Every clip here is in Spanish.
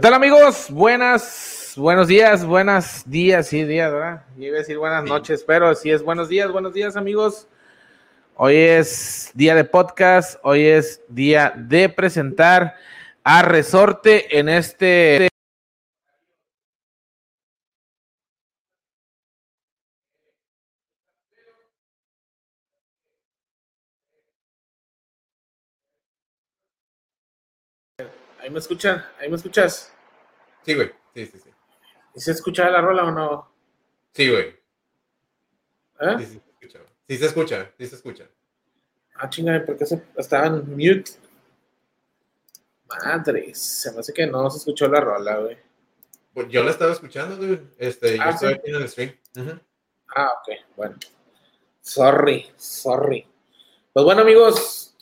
¿Qué tal amigos? Buenas, buenos días, buenas días, sí, días, ¿verdad? Yo iba a decir buenas noches, pero sí es buenos días, buenos días amigos. Hoy es día de podcast, hoy es día de presentar a Resorte en este... ¿Ahí me escuchan? ¿Ahí me escuchas? Sí, güey. Sí, sí, sí. ¿Y se escucha la rola o no? Sí, güey. ¿Eh? Sí, sí, se escucha. Sí se escucha, sí se escucha. Ah, chingada, ¿por qué se estaban mute? Madres, se me hace que no se escuchó la rola, güey. Pues yo la estaba escuchando, güey. Este, yo Ah, estoy ¿sí? aquí en el stream. Ah, ok, bueno. Sorry, sorry. Pues bueno, amigos,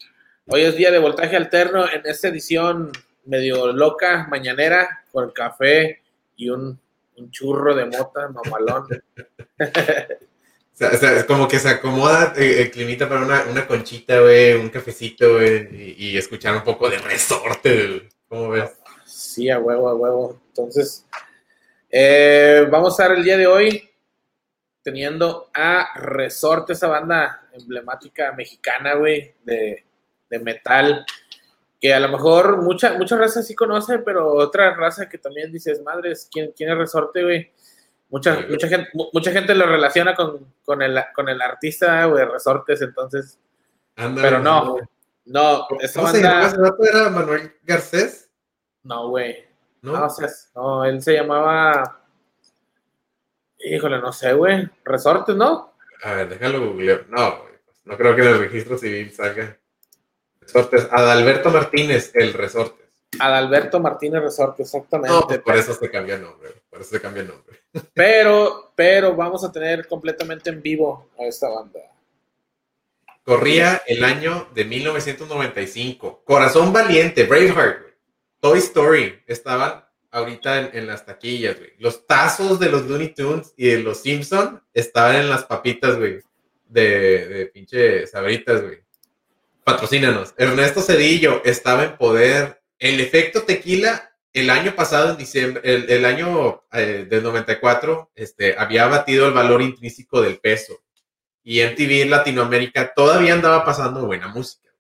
hoy es día de voltaje alterno en esta edición medio loca, mañanera, con café y un, un churro de mota, mamalón. O sea, como que se acomoda eh, el climita para una, una conchita, güey, un cafecito, güey, y, y escuchar un poco de resorte, güey. ¿Cómo ves? Sí, a huevo, a huevo. Entonces, eh, vamos a estar el día de hoy teniendo a Resorte, esa banda emblemática mexicana, güey, de, de metal, que a lo mejor mucha, mucha raza sí conoce, pero otra raza que también dices, madres, ¿quién, quién es Resorte, güey? Mucha, Sí, mucha, gente, mu- mucha gente lo relaciona con, con, el, con el artista, güey, Resortes, entonces, pero no, no, esta ¿Cómo se banda? ¿Era Manuel Garcés? no, güey. ¿No? No, o sea, no, él se llamaba. Híjole, no sé, güey. Resortes, ¿no? A ver, déjalo googlear. No, güey, pues, no creo que en el registro civil salga. Resortes. Adalberto Martínez, el Resortes. Adalberto Martínez Resortes, exactamente. No, pues por eso se cambia el nombre. güey, Por eso se cambia el nombre. Pero, pero vamos a tener completamente en vivo a esta banda. Corría el año de 1995. Corazón Valiente, Braveheart, güey. Toy Story estaban ahorita en, en las taquillas, güey. Los tazos de los Looney Tunes y de los Simpson estaban en las papitas, güey. De, de pinche sabritas, güey. Patrocínanos. Ernesto Cedillo estaba en poder. El efecto tequila, el año pasado, en diciembre, el, año eh, del 94, este, había batido el valor intrínseco del peso y MTV en Latinoamérica todavía andaba pasando buena música.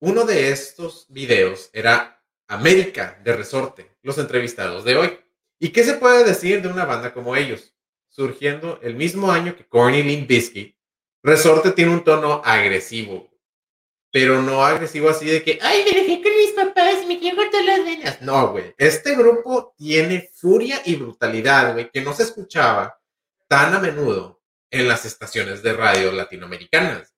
Uno de estos videos era América de Resorte, los entrevistados de hoy. ¿Y qué se puede decir de una banda como ellos? Surgiendo el mismo año que Corny Limp Bizkit, Resorte tiene un tono agresivo, pero no agresivo así de que, ay, me dejé con mis papás me quiero cortar las venas. No, güey. Este grupo tiene furia y brutalidad, güey, que no se escuchaba tan a menudo en las estaciones de radio latinoamericanas.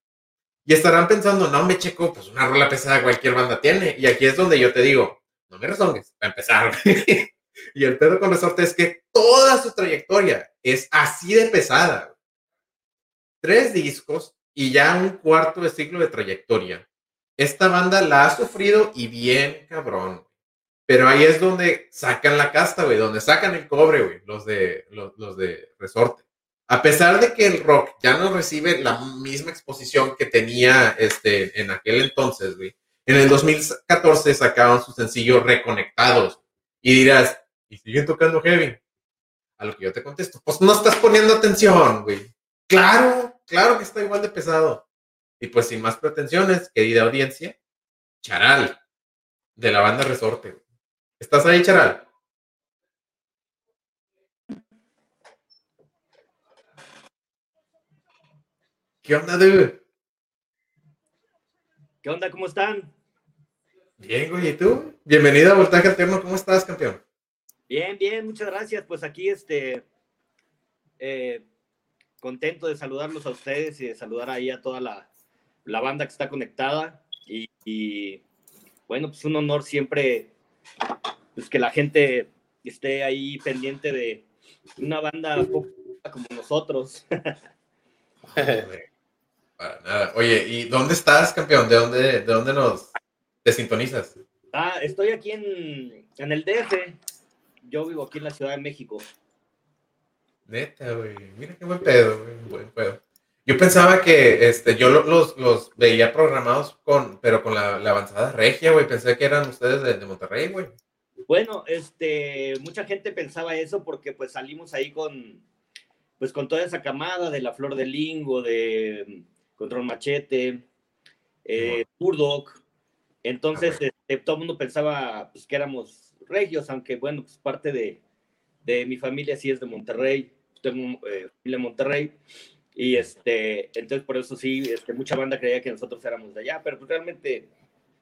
Y estarán pensando, no, me checo, pues una rola pesada cualquier banda tiene. Y aquí es donde yo te digo, no me rezongues, para empezar. y el pedo con Resorte es que toda su trayectoria es así de pesada. Tres discos y ya un cuarto de siglo de trayectoria. Esta banda la ha sufrido y bien cabrón. Pero ahí es donde sacan la casta, güey, donde sacan el cobre, güey, los de, los de resorte. A pesar de que el rock ya no recibe la misma exposición que tenía este, en aquel entonces, güey. En el 2014 sacaron su sencillo Reconectados. Y dirás, ¿y siguen tocando heavy? A lo que yo te contesto, pues no estás poniendo atención, güey. Claro, claro que está igual de pesado. Y pues sin más pretensiones, querida audiencia, Charal, de la banda Resorte. ¿Estás ahí, Charal? ¿Qué onda, dude? ¿Qué onda? ¿Cómo están? Bien, güey, ¿y tú? Bienvenido a Voltaje Alterno, ¿cómo estás, campeón? Bien, bien, muchas gracias. Pues aquí, este, eh, contento de saludarlos a ustedes y de saludar ahí a toda la, la banda que está conectada. Y, y, bueno, pues un honor siempre pues, que la gente esté ahí pendiente de una banda poco como nosotros. Para nada. Oye, ¿y dónde estás, campeón? ¿De dónde, de dónde nos te sintonizas? Ah, estoy aquí en, en el DF. Yo vivo aquí en la Ciudad de México. Neta, güey. Mira qué buen pedo, güey. Buen pedo. Yo pensaba que este, yo lo- los, los veía programados con, pero con la, la avanzada regia, güey. Pensé que eran ustedes de, de Monterrey, güey. Bueno, este, mucha gente pensaba eso porque pues salimos ahí con, pues con toda esa camada de la Flor de Lingo, de mm, Control Machete, eh, Turdoc. Entonces, este, todo el mundo pensaba pues, que éramos regios, aunque bueno, pues parte de, de mi familia sí es de Monterrey, tengo eh, familia en Monterrey. Y este, entonces por eso sí, este, mucha banda creía que nosotros éramos de allá, pero pues realmente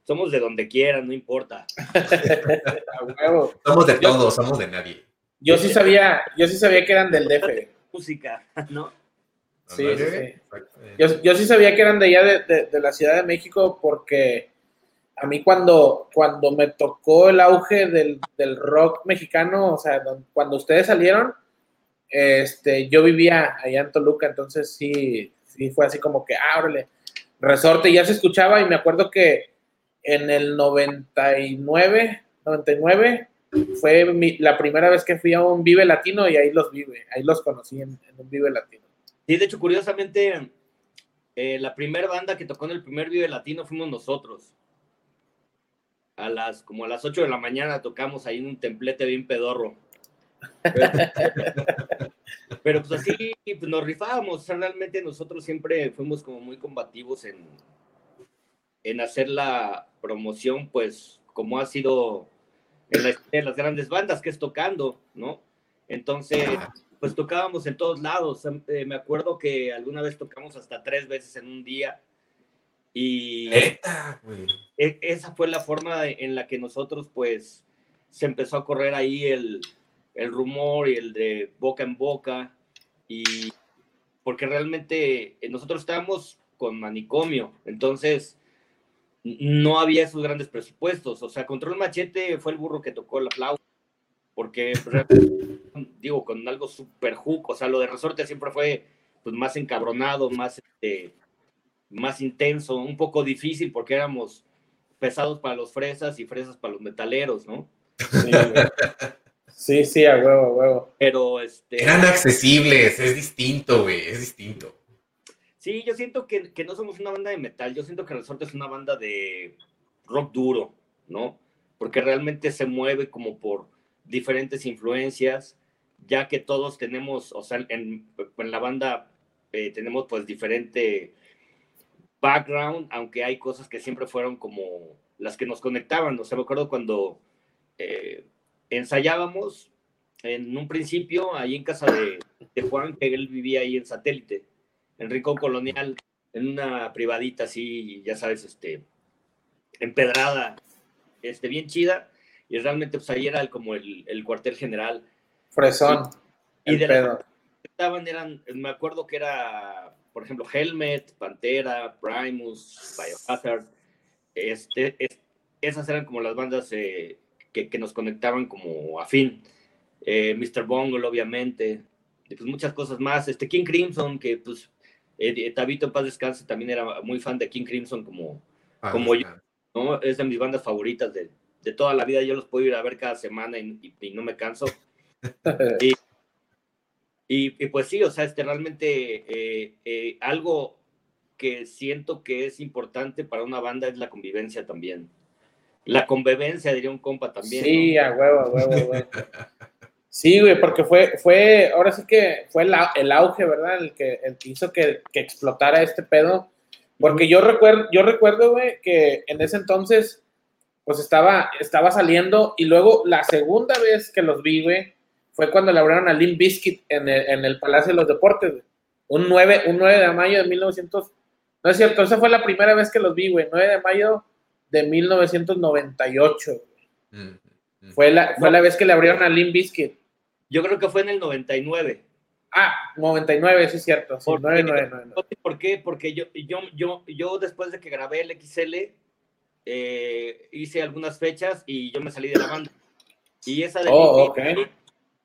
somos de donde quieran, no importa. Somos de todos, somos de nadie. Yo sí sabía, yo sí sabía que eran del DF. Música, ¿no? Sí, sí, sí. Yo, yo sí sabía que eran de allá de, de- de la Ciudad de México porque a mí cuando, cuando me tocó el auge del, del rock mexicano, o sea, cuando ustedes salieron, este, yo vivía allá en Toluca, entonces sí, sí fue así como que, ábrele, resorte, ya se escuchaba y me acuerdo que en el 99, 99 fue la primera vez que fui a un Vive Latino y ahí los vive, ahí los conocí en, en un Vive Latino. Sí, de hecho, curiosamente, eh, la primera banda que tocó en el primer Vive Latino fuimos nosotros. A las, como a las 8 de la mañana tocamos ahí en un templete bien pedorro. Pero, pues así pues, nos rifábamos. O sea, realmente nosotros siempre fuimos como muy combativos en, en hacer la promoción, pues como ha sido en la de las grandes bandas, que es tocando, ¿no? Entonces, pues tocábamos en todos lados. Eh, me acuerdo que alguna vez tocamos hasta tres veces en un día. Y e- esa fue la forma en la que nosotros, pues, se empezó a correr ahí el, el rumor y el de boca en boca. Y porque realmente eh, nosotros estábamos con manicomio, entonces no había esos grandes presupuestos. O sea, Control Machete fue el burro que tocó la flauta, porque digo, con algo súper hook, o sea, lo de Resorte siempre fue pues, más encabronado, más, este, más intenso, un poco difícil porque éramos pesados para los fresas y fresas para los metaleros, ¿no? Sí, sí, sí, a huevo, a huevo. Pero este... Eran accesibles, es distinto, güey, es distinto. Sí, yo siento que, que no somos una banda de metal, yo siento que Resorte es una banda de rock duro, ¿no? Porque realmente se mueve como por diferentes influencias, ya que todos tenemos, o sea, en, en la banda eh, tenemos pues diferente background, aunque hay cosas que siempre fueron como las que nos conectaban, o sea, me acuerdo cuando eh, ensayábamos en un principio ahí en casa de, de Juan, que él vivía ahí en satélite en Rincón Colonial, en una privadita así, ya sabes, este, empedrada, este, bien chida, y realmente pues ahí era el- como el, el cuartel general. Fresón. Y de las que estaban eran, me acuerdo que era, por ejemplo, Helmet, Pantera, Primus, Biohazard, este, es- esas eran como las bandas eh, que, que nos conectaban como afín. Eh, Mr. Bungle, obviamente, y pues muchas cosas más. Este King Crimson, que pues eh, Tabito en paz descanse, también era muy fan de King Crimson como, Ah, Como yo. ¿no? Es de mis bandas favoritas de, de toda la vida. Yo los puedo ir a ver cada semana y, y- y no me canso. Y, y pues sí, o sea, este realmente eh, eh, algo que siento que es importante para una banda es la convivencia también. La convivencia, diría un compa también. Sí, ¿no? a huevo, a huevo, a huevo. Sí, güey, porque fue, fue, ahora sí que fue el, el auge, ¿verdad? El que, el que hizo que, que explotara este pedo. Porque yo recuerdo, yo recuerdo, güey, que en ese entonces, pues estaba, estaba saliendo y luego la segunda vez que los vi, güey, fue cuando le abrieron a Limp Bizkit en el, en el Palacio de los Deportes, güey. Un 9, un 9 de mayo de 1900, no es cierto, esa fue la primera vez que los vi, güey, 9 de mayo de 1998. Mm, mm. Fue la, fue No. la vez que le abrieron a Limp Bizkit. Yo creo que fue en el 99. Ah, 99, sí es cierto. Sí, ¿Por qué? 999. ¿Por qué? Porque yo, yo, yo, yo después de que grabé el XL, eh, hice algunas fechas y yo me salí de la banda. Y esa de Oh, Limp ok.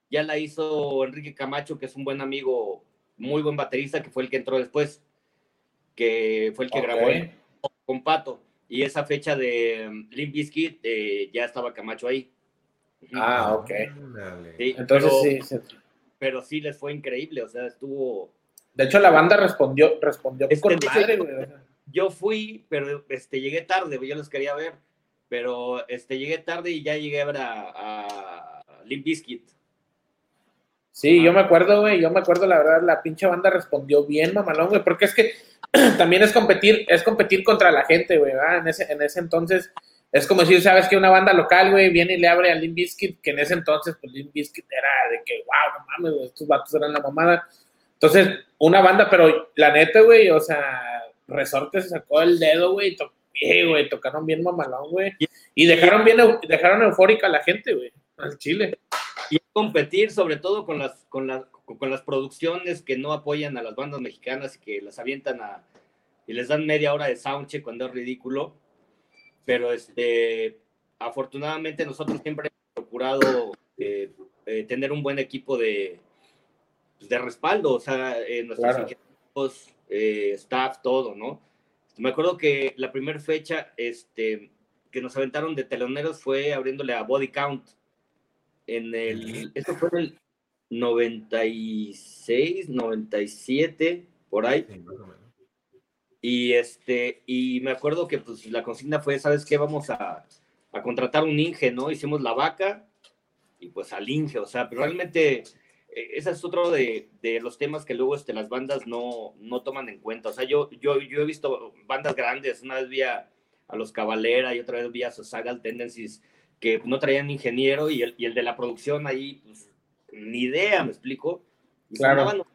Ya la hizo Enrique Camacho, que es un buen amigo, muy buen baterista, que fue el que entró después, que fue el que grabó el- con Pato. Y esa fecha de um, Limp Bizkit eh, ya estaba Camacho ahí. Ah, ok. Sí, Entonces pero, sí, sí. pero sí les fue increíble, o sea, estuvo... De hecho, la banda respondió, respondió Este, con madre, güey. yo fui, pero este, llegué tarde, yo los quería ver, pero este, llegué tarde y ya llegué a ver a, a Limp Bizkit. Sí, yo me acuerdo, güey. Yo me acuerdo, la verdad, la pinche banda respondió bien, mamalón, güey. Porque es que también es competir, es competir contra la gente, güey. ¿verdad? En ese, en ese entonces, es como decir, sabes que una banda local, güey, viene y le abre a Limp Bizkit, que en ese entonces, pues Limp Bizkit era de que, wow, no mames, güey, estos vatos eran la mamada. Entonces, una banda, pero la neta, güey, o sea, Resorte se sacó el dedo, güey, eh, güey, tocaron bien mamalón, güey. Y dejaron bien, dejaron eufórica a la gente, güey, al chile. Y competir sobre todo con las, con, las, con las producciones que no apoyan a las bandas mexicanas y que las avientan a, y les dan media hora de soundcheck cuando es ridículo. Pero este, afortunadamente nosotros siempre hemos procurado eh, eh, tener un buen equipo de, de respaldo, o sea, eh, nuestros equipos, staff, todo, ¿no? Me acuerdo que la primera fecha este, que nos aventaron de teloneros fue abriéndole a Body Count. En el, esto fue en el 96, 97, por ahí. Y este, y me acuerdo que pues la consigna fue, ¿sabes qué? Vamos a, a contratar un Inge, ¿no? Hicimos la vaca y pues al Inge, o sea, pero realmente eh, ese es otro de, de, los temas que luego este, las bandas no, no toman en cuenta. O sea, yo, yo, yo he visto bandas grandes, una vez vi a, los Cavalera y otra vez vi a Sosagal Tendencies que no traían ingeniero y el, y el de la producción ahí, pues, ni idea, me explico. claro.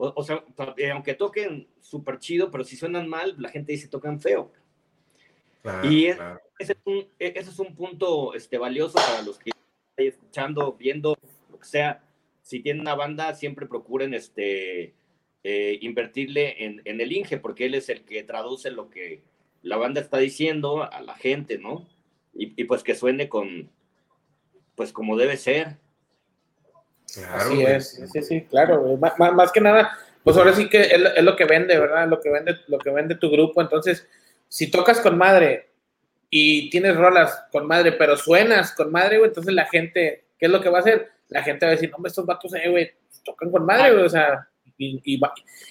O, sea, eh, aunque toquen súper chido, pero si suenan mal, la gente dice tocan feo. y ese, es un, e, ese, es un, punto este, valioso para los que están escuchando, viendo, lo que sea. Si tienen una banda, siempre procuren este, eh, invertirle en, en, el Inge, porque él es el que traduce lo que la banda está diciendo a la gente, ¿no? Y, y pues que suene con, pues como debe ser. Claro, Así es, sí, sí, claro, más, más, que nada, pues ahora sí que es, lo que vende, ¿verdad? Lo que vende, lo que vende tu grupo. Entonces, si tocas con madre y tienes rolas con madre, pero suenas con madre, güey, entonces la gente, ¿qué es lo que va a hacer? La gente va a decir, no, estos vatos, eh, güey, tocan con madre, güey, o sea, y, y,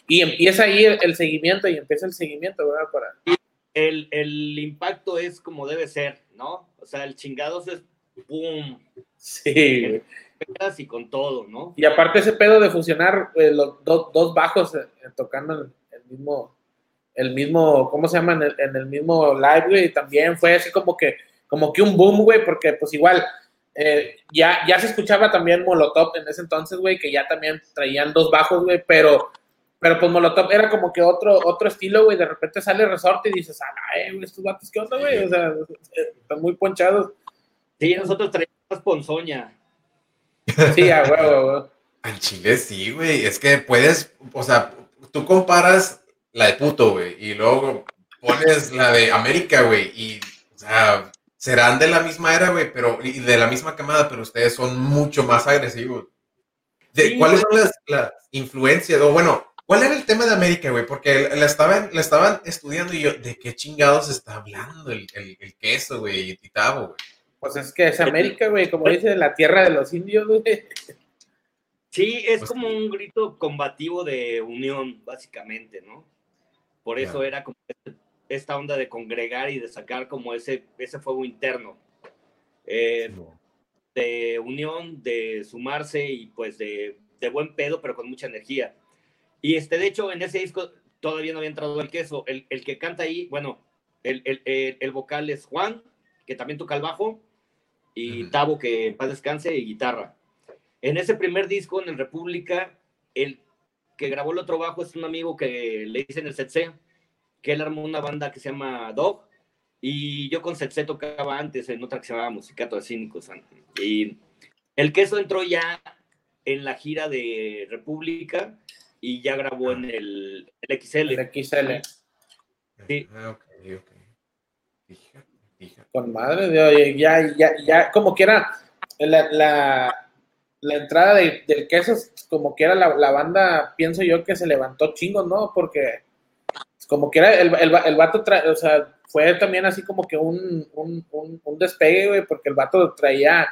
y, empieza ahí el, seguimiento y empieza el seguimiento, ¿verdad? Para... El, el impacto es como debe ser, ¿no? O sea, el chingados es ¡pum! Sí, y con todo, ¿no? Y aparte ese pedo de funcionar eh, los dos bajos eh, eh, tocando el, mismo, el mismo, ¿cómo se llama? En el, mismo live, güey, también fue así como que, como que un boom, güey, porque pues igual ya, ya se escuchaba también Molotov en ese entonces, güey, que ya también traían dos bajos, güey, pero, pero pues Molotov era como que otro, otro estilo, güey, de repente sale Resorte y dices, ah, eh, estos vatos, ¿qué onda, güey? O sea, están muy ponchados. Sí, nosotros traíamos ponzoña. Sí, a huevo, Al chile sí, güey. Es que puedes, o sea, tú comparas la de puto, güey, y luego pones la de América, güey, y, o sea, serán de la misma era, güey, pero, y de la misma camada, pero ustedes son mucho más agresivos. De, ¿Cuáles son las, influencias? O bueno, ¿cuál era el tema de América, güey? Porque la estaban, la estaban estudiando y yo, ¿de qué chingados está hablando el, el, queso, güey, y Titabo, güey? Pues es que es América, güey, como dice, la tierra de los indios, güey. Sí, es pues como un grito combativo de unión, básicamente, ¿no? Por eso era como esta onda de congregar y de sacar como ese, ese fuego interno. Eh, de unión, de sumarse y pues de, de, buen pedo, pero con mucha energía. Y este, de hecho, en ese disco todavía no había entrado el queso. El, el que canta ahí, bueno, el, el, el, vocal es Juan, que también toca el bajo, y Tavo, que en paz descanse, y guitarra. En ese primer disco, en el República, el que grabó el otro bajo es un amigo que le dicen el Setse, que él armó una banda que se llama Dog, y yo con Setse tocaba antes en otra que se llamaba Musicato de Cínicos. Y el queso entró ya en la gira de República y ya grabó en el, XL. El XL. Sí. Ah, ok, ok. Con madre de ya, ya, ya, como que era la, la, la entrada del queso, como que era la, la, banda, pienso yo que se levantó chingo, ¿no? Porque como que era el, el, el vato, o sea, fue también así como que un, un, un, despegue, güey, porque el vato traía,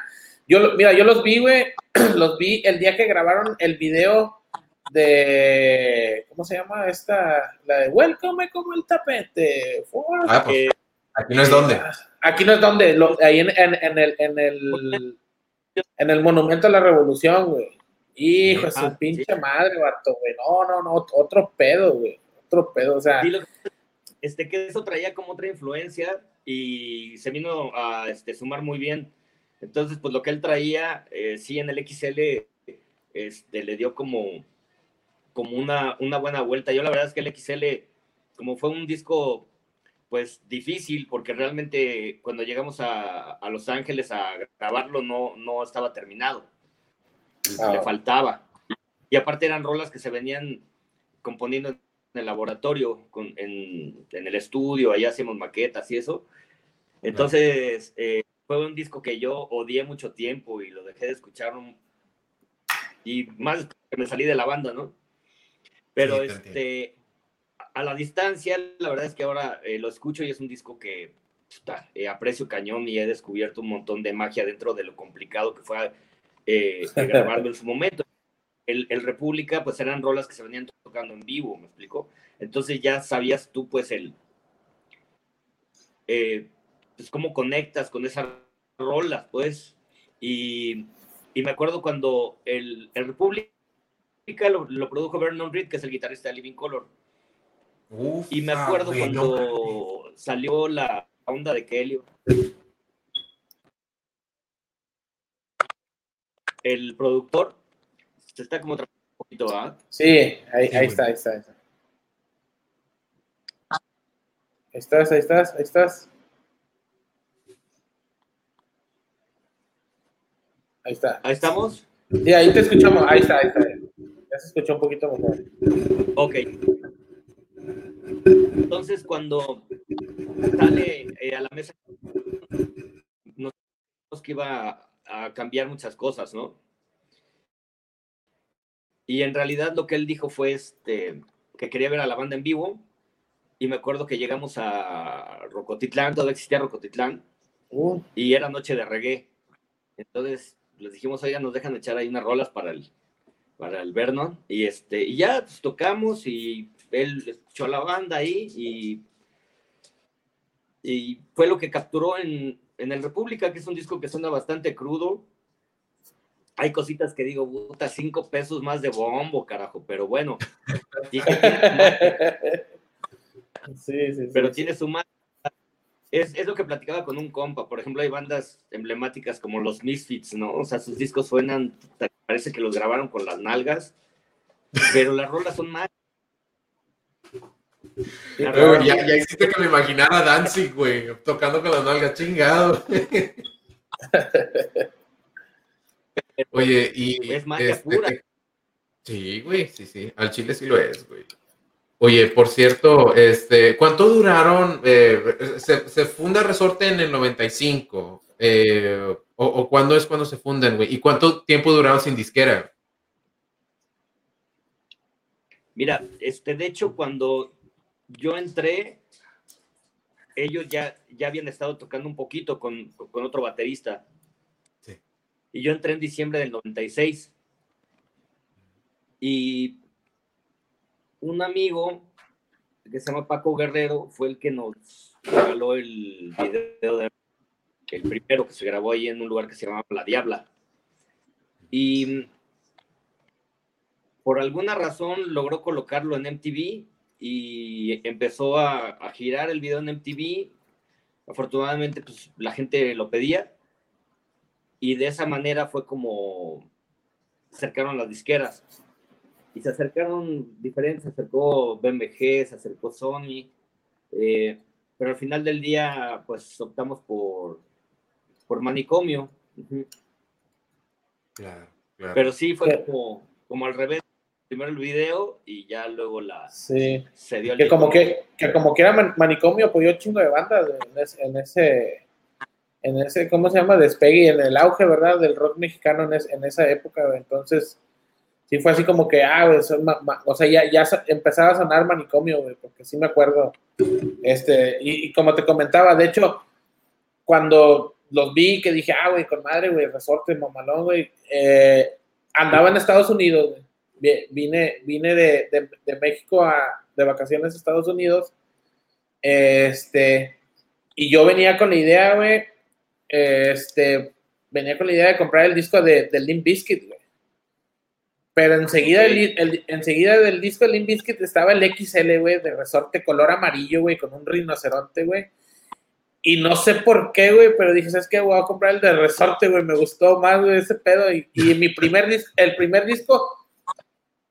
yo, mira, yo los vi, güey, los vi el día que grabaron el video de, ¿cómo se llama esta? La de Welcome como el tapete. Ah, pues, Aquí no es donde. Aquí no es donde, ahí en, en, el, en, el, en el Monumento a la Revolución, güey. Hijo, su ah, pinche madre, vato, güey. No, no, no, otro pedo, güey. Otro pedo, o sea. este, que eso traía como otra influencia y se vino a este, sumar muy bien. Entonces, pues lo que él traía, eh, sí, en el XL, este, le dio como, como una, una buena vuelta. Yo la verdad es que el XL, como fue un disco pues difícil porque realmente cuando llegamos a, Los Ángeles a grabarlo no, no estaba terminado. le Ah. faltaba. Y aparte eran rolas que se venían componiendo en el laboratorio, con- en, en el estudio, allá hacíamos maquetas y eso. Entonces, eh, fue un disco que yo odié mucho tiempo y lo dejé de escuchar un- y más que me salí de la banda, ¿no? Pero Sí, este, a la distancia, la verdad es que ahora eh, lo escucho y es un disco que puta, eh, aprecio cañón y he descubierto un montón de magia dentro de lo complicado que fue eh, eh, grabarlo en su momento. El, el República, pues eran rolas que se venían tocando en vivo, ¿me explico? Entonces ya sabías tú, pues, el. eh, pues, cómo conectas con esas rolas, pues. Y, y me acuerdo cuando el, el República lo, lo produjo Vernon Reed, que es el guitarrista de Living Color. Uf, Y me ah, acuerdo no cuando salió la onda de Kelly. El productor se está como trabajando un poquito, ¿ah? Sí, ahí, Sí, ahí güey. está, ahí está, ahí está. Ahí estás, ahí estás, ahí estás. Ahí está. Ahí estamos. Sí, ahí te escuchamos. Ahí está, ahí está. Ya se escuchó un poquito mejor. Ok. Entonces, cuando sale eh, a la mesa, nos dijimos que iba a cambiar muchas cosas, ¿no? Y en realidad lo que él dijo fue este, que quería ver a la banda en vivo. Y me acuerdo que llegamos a Rocotitlán, todavía existía Rocotitlán, Uh, y era noche de reggae. Entonces les dijimos, oigan, nos dejan echar ahí unas rolas para el, para el Vernon. Y, este, y ya pues, tocamos y él escuchó a la banda ahí y, y fue lo que capturó en, en el República, que es un disco que suena bastante crudo. Hay cositas que digo, puta, cinco pesos más de bombo, carajo, pero bueno. Sí, pero tiene su magia. Es, es lo que platicaba con un compa. Por ejemplo, hay bandas emblemáticas como los Misfits, ¿no? O sea, sus discos suenan, parece que los grabaron con las nalgas, pero las rolas son. Güey, ya, ya hiciste que me imaginara Danzig, güey, tocando con las nalgas, chingado. Oye, y. Es magia este, pura. Sí, güey, sí, sí. Al chile sí lo es, güey. Oye, por cierto, este, ¿cuánto duraron? eh, se, se funda Resorte en el 95. eh, o, o cuándo es cuando se fundan, güey? ¿Y cuánto tiempo duraron sin disquera? Mira, este, de hecho, cuando yo entré, ellos ya, ya habían estado tocando un poquito con, con otro baterista. Sí. Y yo entré en diciembre del 96. Y un amigo que se llama Paco Guerrero fue el que nos regaló el video de el primero que se grabó ahí en un lugar que se llamaba La Diabla. Y por alguna razón logró colocarlo en MTV y empezó a, girar el video en MTV. Afortunadamente, pues la gente lo pedía y de esa manera fue como se acercaron las disqueras y se acercaron diferentes, se acercó BMG, se acercó Sony, eh, pero al final del día, pues optamos por, por manicomio. Claro, claro. Pero sí fue como, como al revés. Primero el video y ya luego la Sí. se dio el Que como que, que como que era man- manicomio apoyó un chingo de bandas en ese, en ese, en ese, ¿cómo se llama? Despegue y en el auge, ¿verdad? Del rock mexicano en, es- en esa época. Entonces, sí fue así como que, ah, son ma- ma- o sea, ya, ya empezaba a sonar manicomio, güey, porque sí me acuerdo. Este, y, y como te comentaba, de hecho, cuando los vi, que dije, ah, güey, con madre, güey, resorte, mamalón, güey, eh, andaba en Estados Unidos, güey. Vi- Vine, vine de, de, de México a, de vacaciones a Estados Unidos. Este, y yo venía con la idea, güey, este, venía con la idea de comprar el disco de, de Limp Bizkit, güey. Pero enseguida, el- enseguida del disco de Limp Bizkit estaba el XL, güey, de resorte color amarillo, güey, con un rinoceronte, güey. Y no sé por qué, güey, pero dije, ¿sabes qué? Voy a comprar el de resorte, güey. Me gustó más, güey, ese pedo. Y, y mi primer dis- el primer disco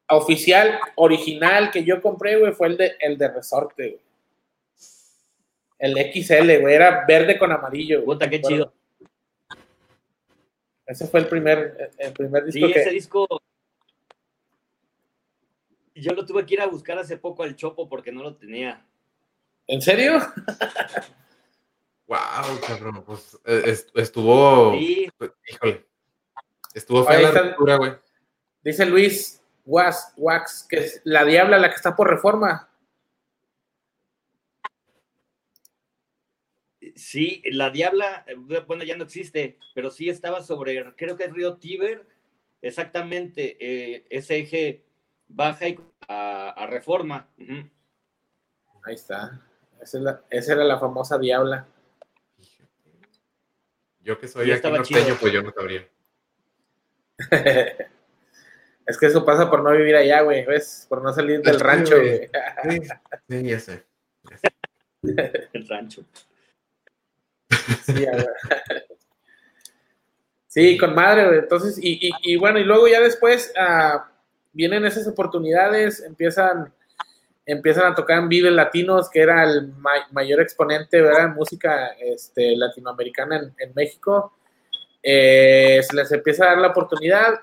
oficial, original que yo compré, güey, fue el de, el de resorte, güey. El XL, güey, era verde con amarillo. güey, Puta, qué chido. Ese fue el primer, el primer disco Sí, que... ese disco. Yo lo tuve que ir a buscar hace poco al Chopo porque no lo tenía. ¿En serio? Wow, cabrón, pues est- estuvo. Sí, pues, híjole. Estuvo Ahí fea la está. ruptura, güey. Dice Luis Wax, Wax, que es la Diabla la que está por reforma. sí, la Diabla, eh, bueno, ya no existe, pero sí estaba sobre, creo que es Río Tíber, exactamente, eh, ese eje baja y a, a reforma. Ahí está. Esa, es la- esa era la famosa Diabla. Yo que soy aquí norteño, chido. pues yo no sabría. es que eso pasa por no vivir allá, güey, ¿ves? Por no salir del Sí, rancho, güey. Sí, sí, ya sé. El rancho. Sí, a ver. Sí, con madre, güey. Entonces, y, y- y bueno, y luego ya después ah, vienen esas oportunidades, empiezan, empiezan a tocar en Vive Latinos, que era el ma- mayor exponente, en Música este, latinoamericana en, en México. Eh, se les empieza a dar la oportunidad.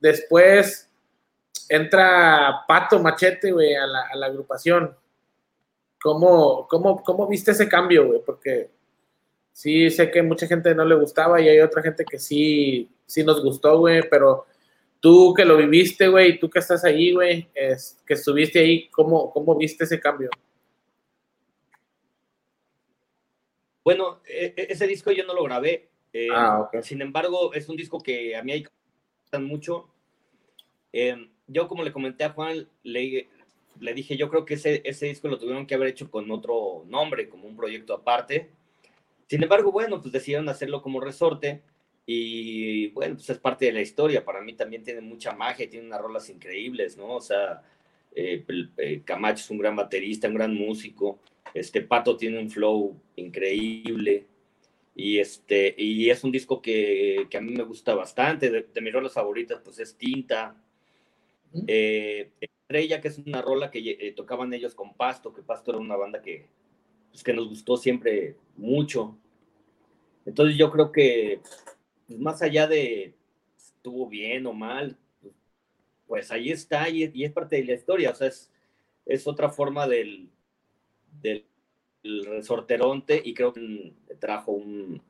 Después entra Pato Machete, güey, a la, a la agrupación. ¿Cómo, cómo, ¿Cómo viste ese cambio, güey? Porque sí sé que mucha gente no le gustaba y hay otra gente que sí, sí nos gustó, güey, pero tú que lo viviste, güey, tú que estás ahí, güey, es- que estuviste ahí, ¿cómo, ¿cómo viste ese cambio? Bueno, e- e- ese disco yo no lo grabé. eh, Ah, ok. Sin embargo, es un disco que a mí me gustan mucho. Eh, yo, como le comenté a Juan, le, le dije, yo creo que ese, ese disco lo tuvieron que haber hecho con otro nombre, como un proyecto aparte. Sin embargo, bueno, pues decidieron hacerlo como resorte y bueno, pues es parte de la historia. Para mí también tiene mucha magia, tiene unas rolas increíbles, ¿no? O sea, eh, eh, Camacho es un gran baterista, un gran músico. Este Pato tiene un flow increíble. Y, este, y es un disco que, que a mí me gusta bastante. De, de mis rolas favoritas, pues es Tinta. Eh, Estrella, que es una rola que eh, tocaban ellos con Pasto, que Pasto era una banda que, pues, que nos gustó siempre mucho. Entonces yo creo que, pues, más allá de estuvo bien o mal, pues ahí está y, es parte de la historia. O sea, es, es otra forma del, del el resorteronte y creo que trajo un,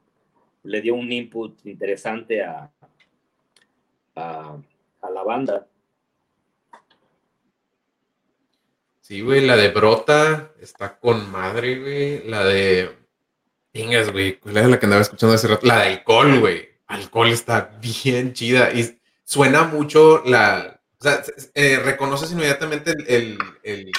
le dio un input interesante a, a, la banda. Sí, güey, la de Brota está con madre, güey. La de. Vengas, güey. ¿Cuál era la que andaba escuchando hace rato? La de alcohol, güey. Alcohol está bien chida. Y suena mucho la. O sea, eh, reconoces inmediatamente el, el,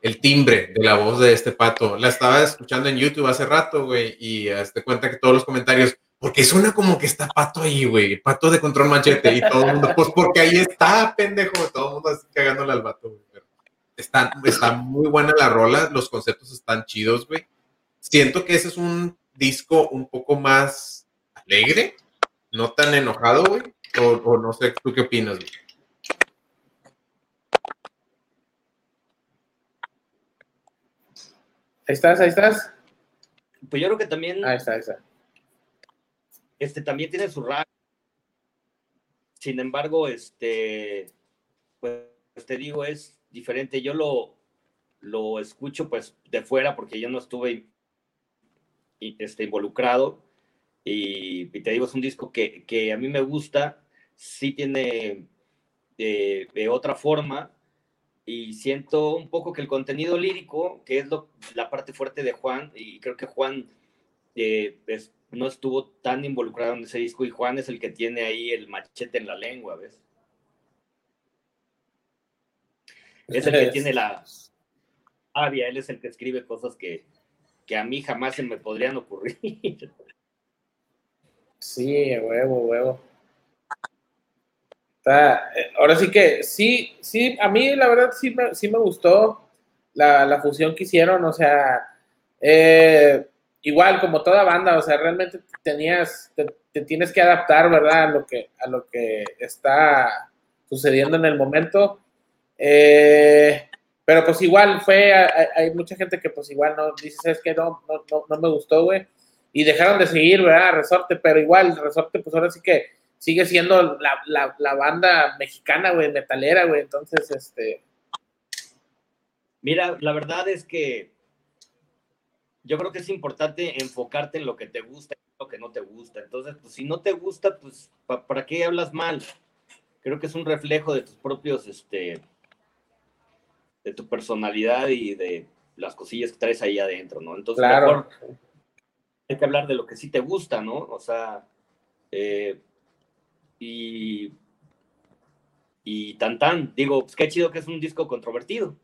el, timbre de la voz de este pato. La estaba escuchando en YouTube hace rato, güey. Y te cuenta que todos los comentarios. Porque suena como que está pato ahí, güey. Pato de control machete. Y todo el mundo, pues porque ahí está, pendejo. Todo el mundo así cagándole al vato, güey. Está, está muy buena la rola, los conceptos están chidos, güey. Siento que ese es un disco un poco más alegre, no tan enojado, güey. O, o no sé, ¿tú qué opinas, güey? Ahí estás, ahí estás. Pues yo creo que también, Ahí está, ahí está. este, también tiene su rap. Sin embargo, este, pues te digo, es diferente. Yo lo, lo escucho pues de fuera porque yo no estuve este, involucrado. Y, y te digo, es un disco que, que a mí me gusta, sí tiene eh, de otra forma, y siento un poco que el contenido lírico, que es lo, la parte fuerte de Juan, y creo que Juan eh, es- no estuvo tan involucrado en ese disco, y Juan es el que tiene ahí el machete en la lengua, ¿ves? Es el que tiene la avia, él es el que escribe cosas que, que a mí jamás se me podrían ocurrir. Sí, huevo, huevo. Eh, ahora sí que, sí, sí, a mí la verdad sí me, sí me gustó la, la fusión que hicieron, o sea, eh, igual como toda banda, o sea, realmente tenías, te, tienes que adaptar, ¿verdad? A lo que, a lo que está sucediendo en el momento. Eh, pero pues igual fue, hay, hay mucha gente que pues igual no, dice, es que no, no, no, no me gustó, güey y dejaron de seguir, ¿verdad? Resorte, pero igual, Resorte, pues ahora sí que sigue siendo la, la, la banda mexicana, güey, metalera, güey. Entonces, este. Mira, la verdad es que yo creo que es importante enfocarte en lo que te gusta y lo que no te gusta. Entonces, pues si no te gusta, pues ¿pa- ¿para qué hablas mal? Creo que es un reflejo de tus propios, este, de tu personalidad y de las cosillas que traes ahí adentro, ¿no? Entonces, Claro. mejor hay que hablar de lo que sí te gusta, ¿no? O sea, eh, y, y tan tan, digo, pues qué chido que es un disco controvertido.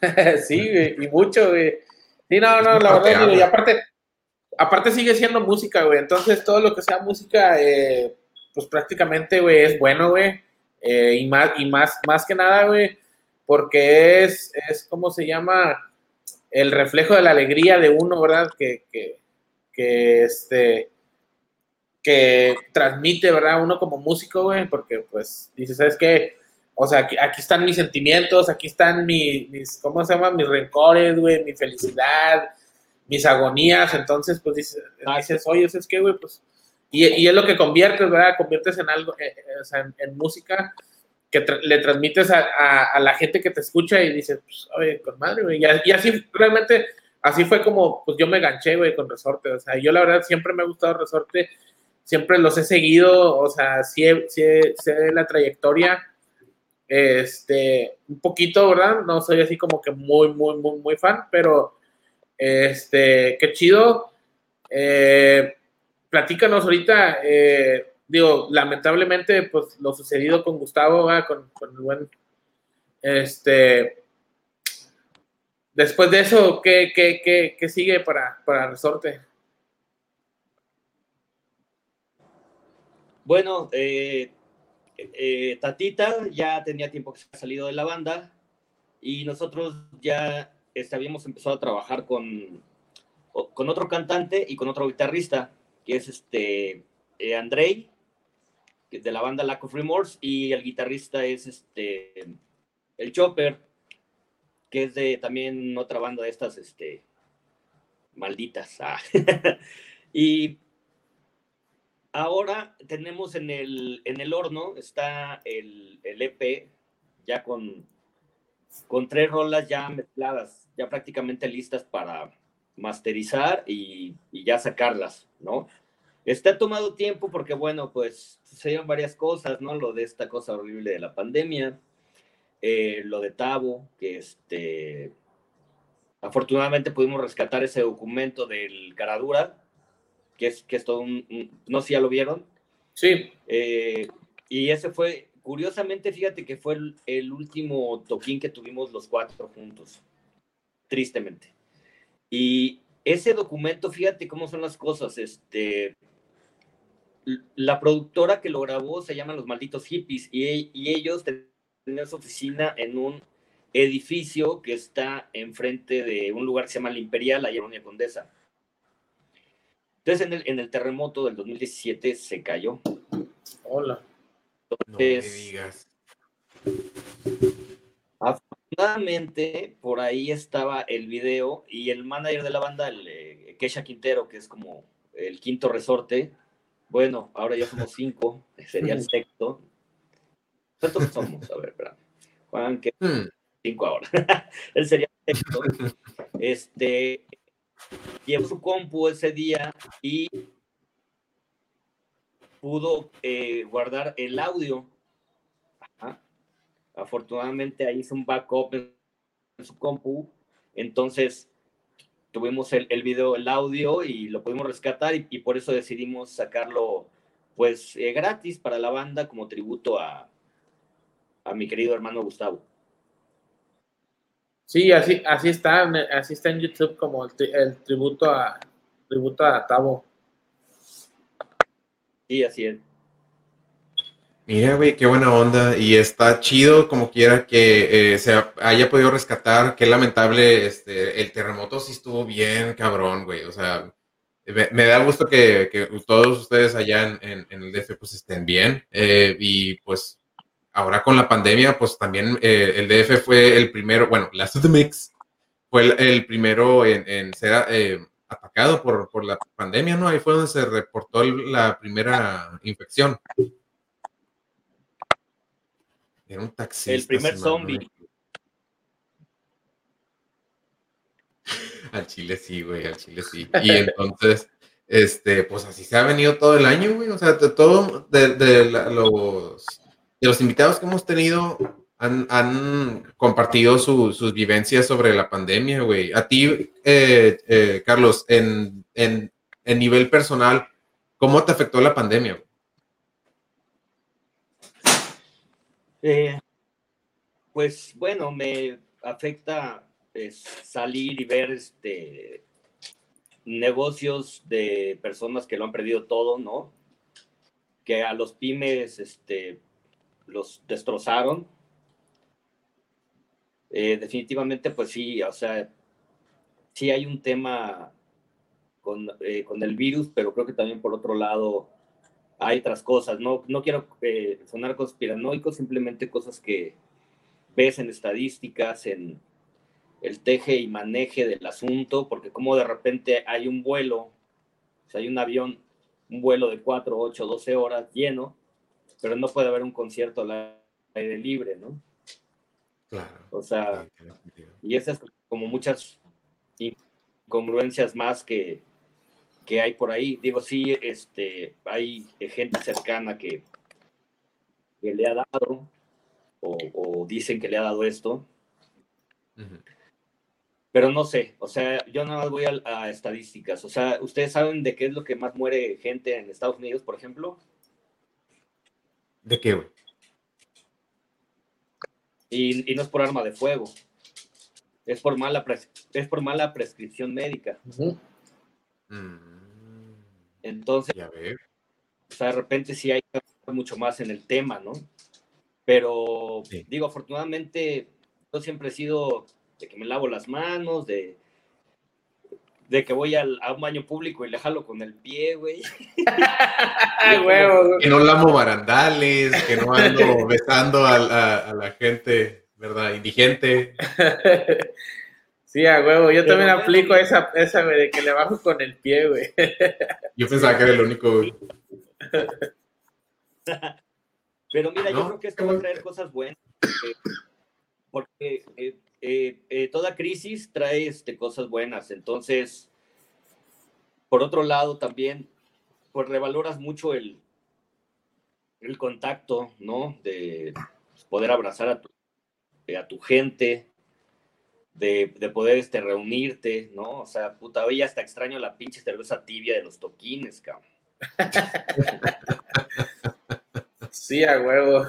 sí, güey, y mucho, güey. Sí, no, no, la verdad, digo, y aparte, aparte sigue siendo música, güey. Entonces, todo lo que sea música, eh, pues prácticamente, güey, es bueno, güey. Eh, y más, y más, más que nada, güey, porque es, es, ¿cómo se llama? El reflejo de la alegría de uno, ¿verdad? Que, que, que este, que transmite, ¿verdad? Uno como músico, güey, porque, pues, dice, ¿sabes qué? O sea, aquí, aquí están mis sentimientos, aquí están mi- mis, ¿cómo se llama? Mis rencores, güey, mi felicidad, mis agonías. Entonces, pues dices, dices oye, ¿es que, güey? Pues, y, y es lo que conviertes, ¿verdad? Conviertes en algo, eh, eh, o sea, en, en música que tra- le transmites a, a- a la gente que te escucha y dices, pues, oye, con madre, güey. Y así, realmente, así fue como, pues yo me ganché, güey, con Resorte. O sea, yo la verdad siempre me ha gustado Resorte, siempre los he seguido, o sea, sí, sí sé la trayectoria este, un poquito, ¿verdad? No soy así como que muy, muy, muy, muy fan, pero este, qué chido. Eh, platícanos ahorita, eh, digo, lamentablemente, pues lo sucedido con Gustavo, ¿verdad? Con, con el buen, este, después de eso, ¿qué, qué, qué, qué sigue para, para Resorte? Bueno, eh, eh, Tatita ya tenía tiempo que se ha salido de la banda y nosotros ya este, habíamos empezado a trabajar con, con otro cantante y con otro guitarrista, que es este eh, Andrei, de la banda Lack of Remorse, y el guitarrista es este el Chopper, que es de también otra banda de estas este, malditas. ah. y Ahora tenemos en el, en el horno, está el, el EP ya con, con tres rolas ya mezcladas, ya prácticamente listas para masterizar y, y ya sacarlas, ¿no? Está tomado tiempo porque, bueno, pues sucedieron varias cosas, ¿no? Lo de esta cosa horrible de la pandemia, eh, lo de Tabo, que este, afortunadamente pudimos rescatar ese documento del Caradura, que es, que es todo un, un- no sé si ya lo vieron, Sí, eh, y ese fue, curiosamente, fíjate que fue el, el último toquín que tuvimos los cuatro juntos, tristemente. Y ese documento, fíjate cómo son las cosas, este, la productora que lo grabó se llama Los Malditos Hippies y, y ellos tenían su oficina en un edificio que está enfrente de un lugar que se llama La Imperial, la Colonia Condesa. Entonces, en el, en el terremoto del 2017 se cayó. hola. No me digas. Afortunadamente, por ahí estaba el video y el manager de la banda, el eh, Kesha Quintero, que es como el quinto resorte. Bueno, ahora ya somos cinco, sería el sexto. ¿Cuántos somos? A ver, espera. Juan, que Hmm, cinco ahora. Él sería. Este, llevó su compu ese día y pudo eh, guardar el audio. Ajá. Afortunadamente ahí hizo un backup en, en su compu. Entonces tuvimos el, el video, el audio y lo pudimos rescatar y, y por eso decidimos sacarlo pues eh, gratis para la banda como tributo a, a mi querido hermano Gustavo. Sí, así, así está, así está en YouTube como el, tri- el tributo a tributo a Tavo. Sí, así es. Mira, güey, qué buena onda. Y está chido como quiera que eh, se ha- haya podido rescatar. Qué lamentable, este, el terremoto sí estuvo bien cabrón, güey. O sea, me, me da gusto que, que todos ustedes allá en, en- en el DF pues estén bien. Eh, y pues ahora con la pandemia, pues también eh, el DF fue el primero, bueno, the Mix fue el, el primero en, en ser eh, atacado por, por la pandemia, ¿no? Ahí fue donde se reportó la primera infección. Era un taxista. El primer zombie. Al Chile sí, güey, al Chile sí. Y entonces, este, pues así se ha venido todo el año, güey. O sea, de todo, de, de la- los, de los invitados que hemos tenido, han, han compartido su- sus vivencias sobre la pandemia, güey. A ti, eh, eh, Carlos, en, en, en nivel personal, ¿cómo te afectó la pandemia? Eh, pues bueno, me afecta es, salir y ver este negocios de personas que lo han perdido todo, ¿no? Que a los pymes este, los destrozaron. Eh, definitivamente, pues sí, o sea, sí hay un tema con, eh, con el virus, pero creo que también por otro lado hay otras cosas. No, no quiero eh, sonar conspiranoico, simplemente cosas que ves en estadísticas, en el teje y maneje del asunto, porque como de repente hay un vuelo, o sea, hay un avión, un vuelo de 4, 8, 12 horas lleno, pero no puede haber un concierto al aire libre, ¿no? Claro. O sea, y esas como muchas incongruencias más que, que hay por ahí. Digo, sí, este, hay gente cercana que, que le ha dado o, o dicen que le ha dado esto, pero no sé, o sea, yo nada más voy a, a estadísticas. O sea, ¿ustedes saben de qué es lo que más muere gente en Estados Unidos, por ejemplo? ¿De qué, güey? Y, y no es por arma de fuego, es por mala, pres- es por mala prescripción médica. Mm, Entonces, ya ver. o sea, de repente sí hay mucho más en el tema, ¿no? Pero Sí. digo, afortunadamente, yo siempre he sido de que me lavo las manos, de, de que voy al- a un baño público y le jalo con el pie, güey. Ay, huevo, güey. Que no lamo barandales, que no ando besando a, a- a la gente, ¿verdad? Indigente. Sí, a huevo. Yo Pero también bueno. aplico esa, esa, güey, de que le bajo con el pie, güey. Yo pensaba que era el único. güey. Pero mira, No, yo creo que esto va a traer cosas buenas. Porque, porque, eh, eh, eh, toda crisis trae este, cosas buenas. Entonces, por otro lado, también, pues revaloras mucho el, el contacto, ¿no? De poder abrazar a tu, eh, a tu gente, de, de poder este, reunirte, ¿no? O sea, puta, hoy hasta extraño la pinche cerveza tibia de los toquines, cabrón. Sí, a huevo.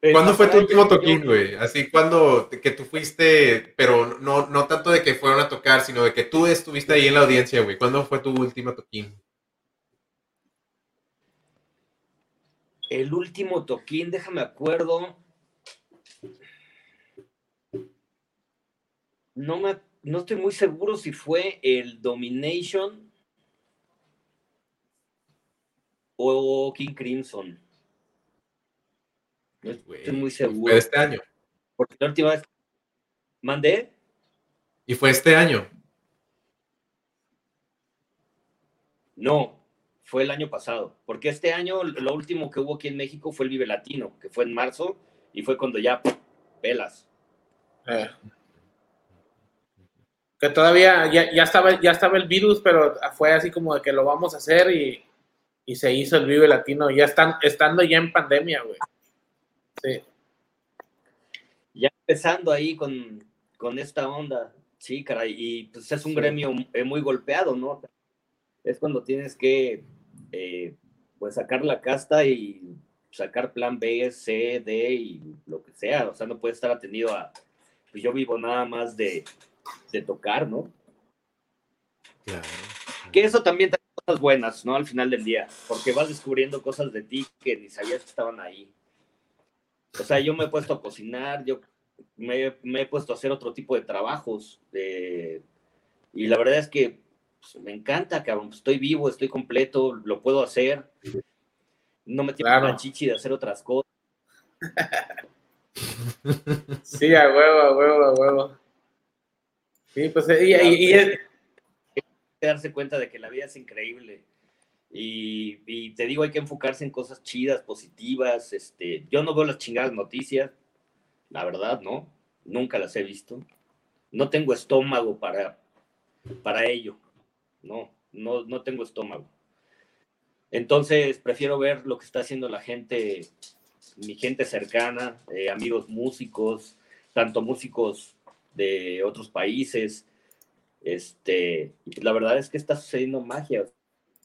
Pero, ¿Cuándo fue tu último toquín, güey? Así, cuando que tú fuiste, pero no, no tanto de que fueron a tocar, sino de que tú estuviste ahí en la audiencia, güey. ¿Cuándo fue tu último toquín? El último toquín, déjame acuerdo. No, me, no estoy muy seguro si fue el Domination o King Crimson. No estoy muy Fue seguro. este año. Porque la última vez mandé, Y fue este año. no, fue el año pasado. Porque este año lo último que hubo aquí en México fue el Vive Latino, que fue en marzo y fue cuando ya pelas. Eh. Que todavía ya, ya estaba ya estaba el virus, pero fue así como de que lo vamos a hacer y, y se hizo el Vive Latino, ya están estando ya en pandemia, güey. Sí. ya empezando ahí con, con esta onda, sí, caray, y pues es un Sí. gremio eh, muy golpeado, ¿no? Es cuando tienes que, eh, pues, sacar la casta y sacar plan B, C, D y lo que sea, o sea, no puedes estar atendido a, pues yo vivo nada más de, de tocar, ¿no? Claro. Que eso también trae cosas buenas, ¿no? Al final del día, porque vas descubriendo cosas de ti que ni sabías que estaban ahí. O sea, yo me he puesto a cocinar, yo me, me he puesto a hacer otro tipo de trabajos. eh, y la verdad es que pues, me encanta, cabrón. Estoy vivo, estoy completo, lo puedo hacer. No me tiene Claro. la chichi de hacer otras cosas. Sí, a huevo, a huevo, a huevo. Sí, pues y, y- y es, darse cuenta de que la vida es increíble. Y, y, te digo, hay que enfocarse en cosas chidas, positivas. Este, yo no veo las chingadas noticias, la verdad, ¿no? Nunca las he visto. No tengo estómago para, para ello. No, no, no tengo estómago. Entonces, prefiero ver lo que está haciendo la gente, mi gente cercana, eh, amigos músicos, tanto músicos de otros países. Este, la verdad es que está sucediendo magia.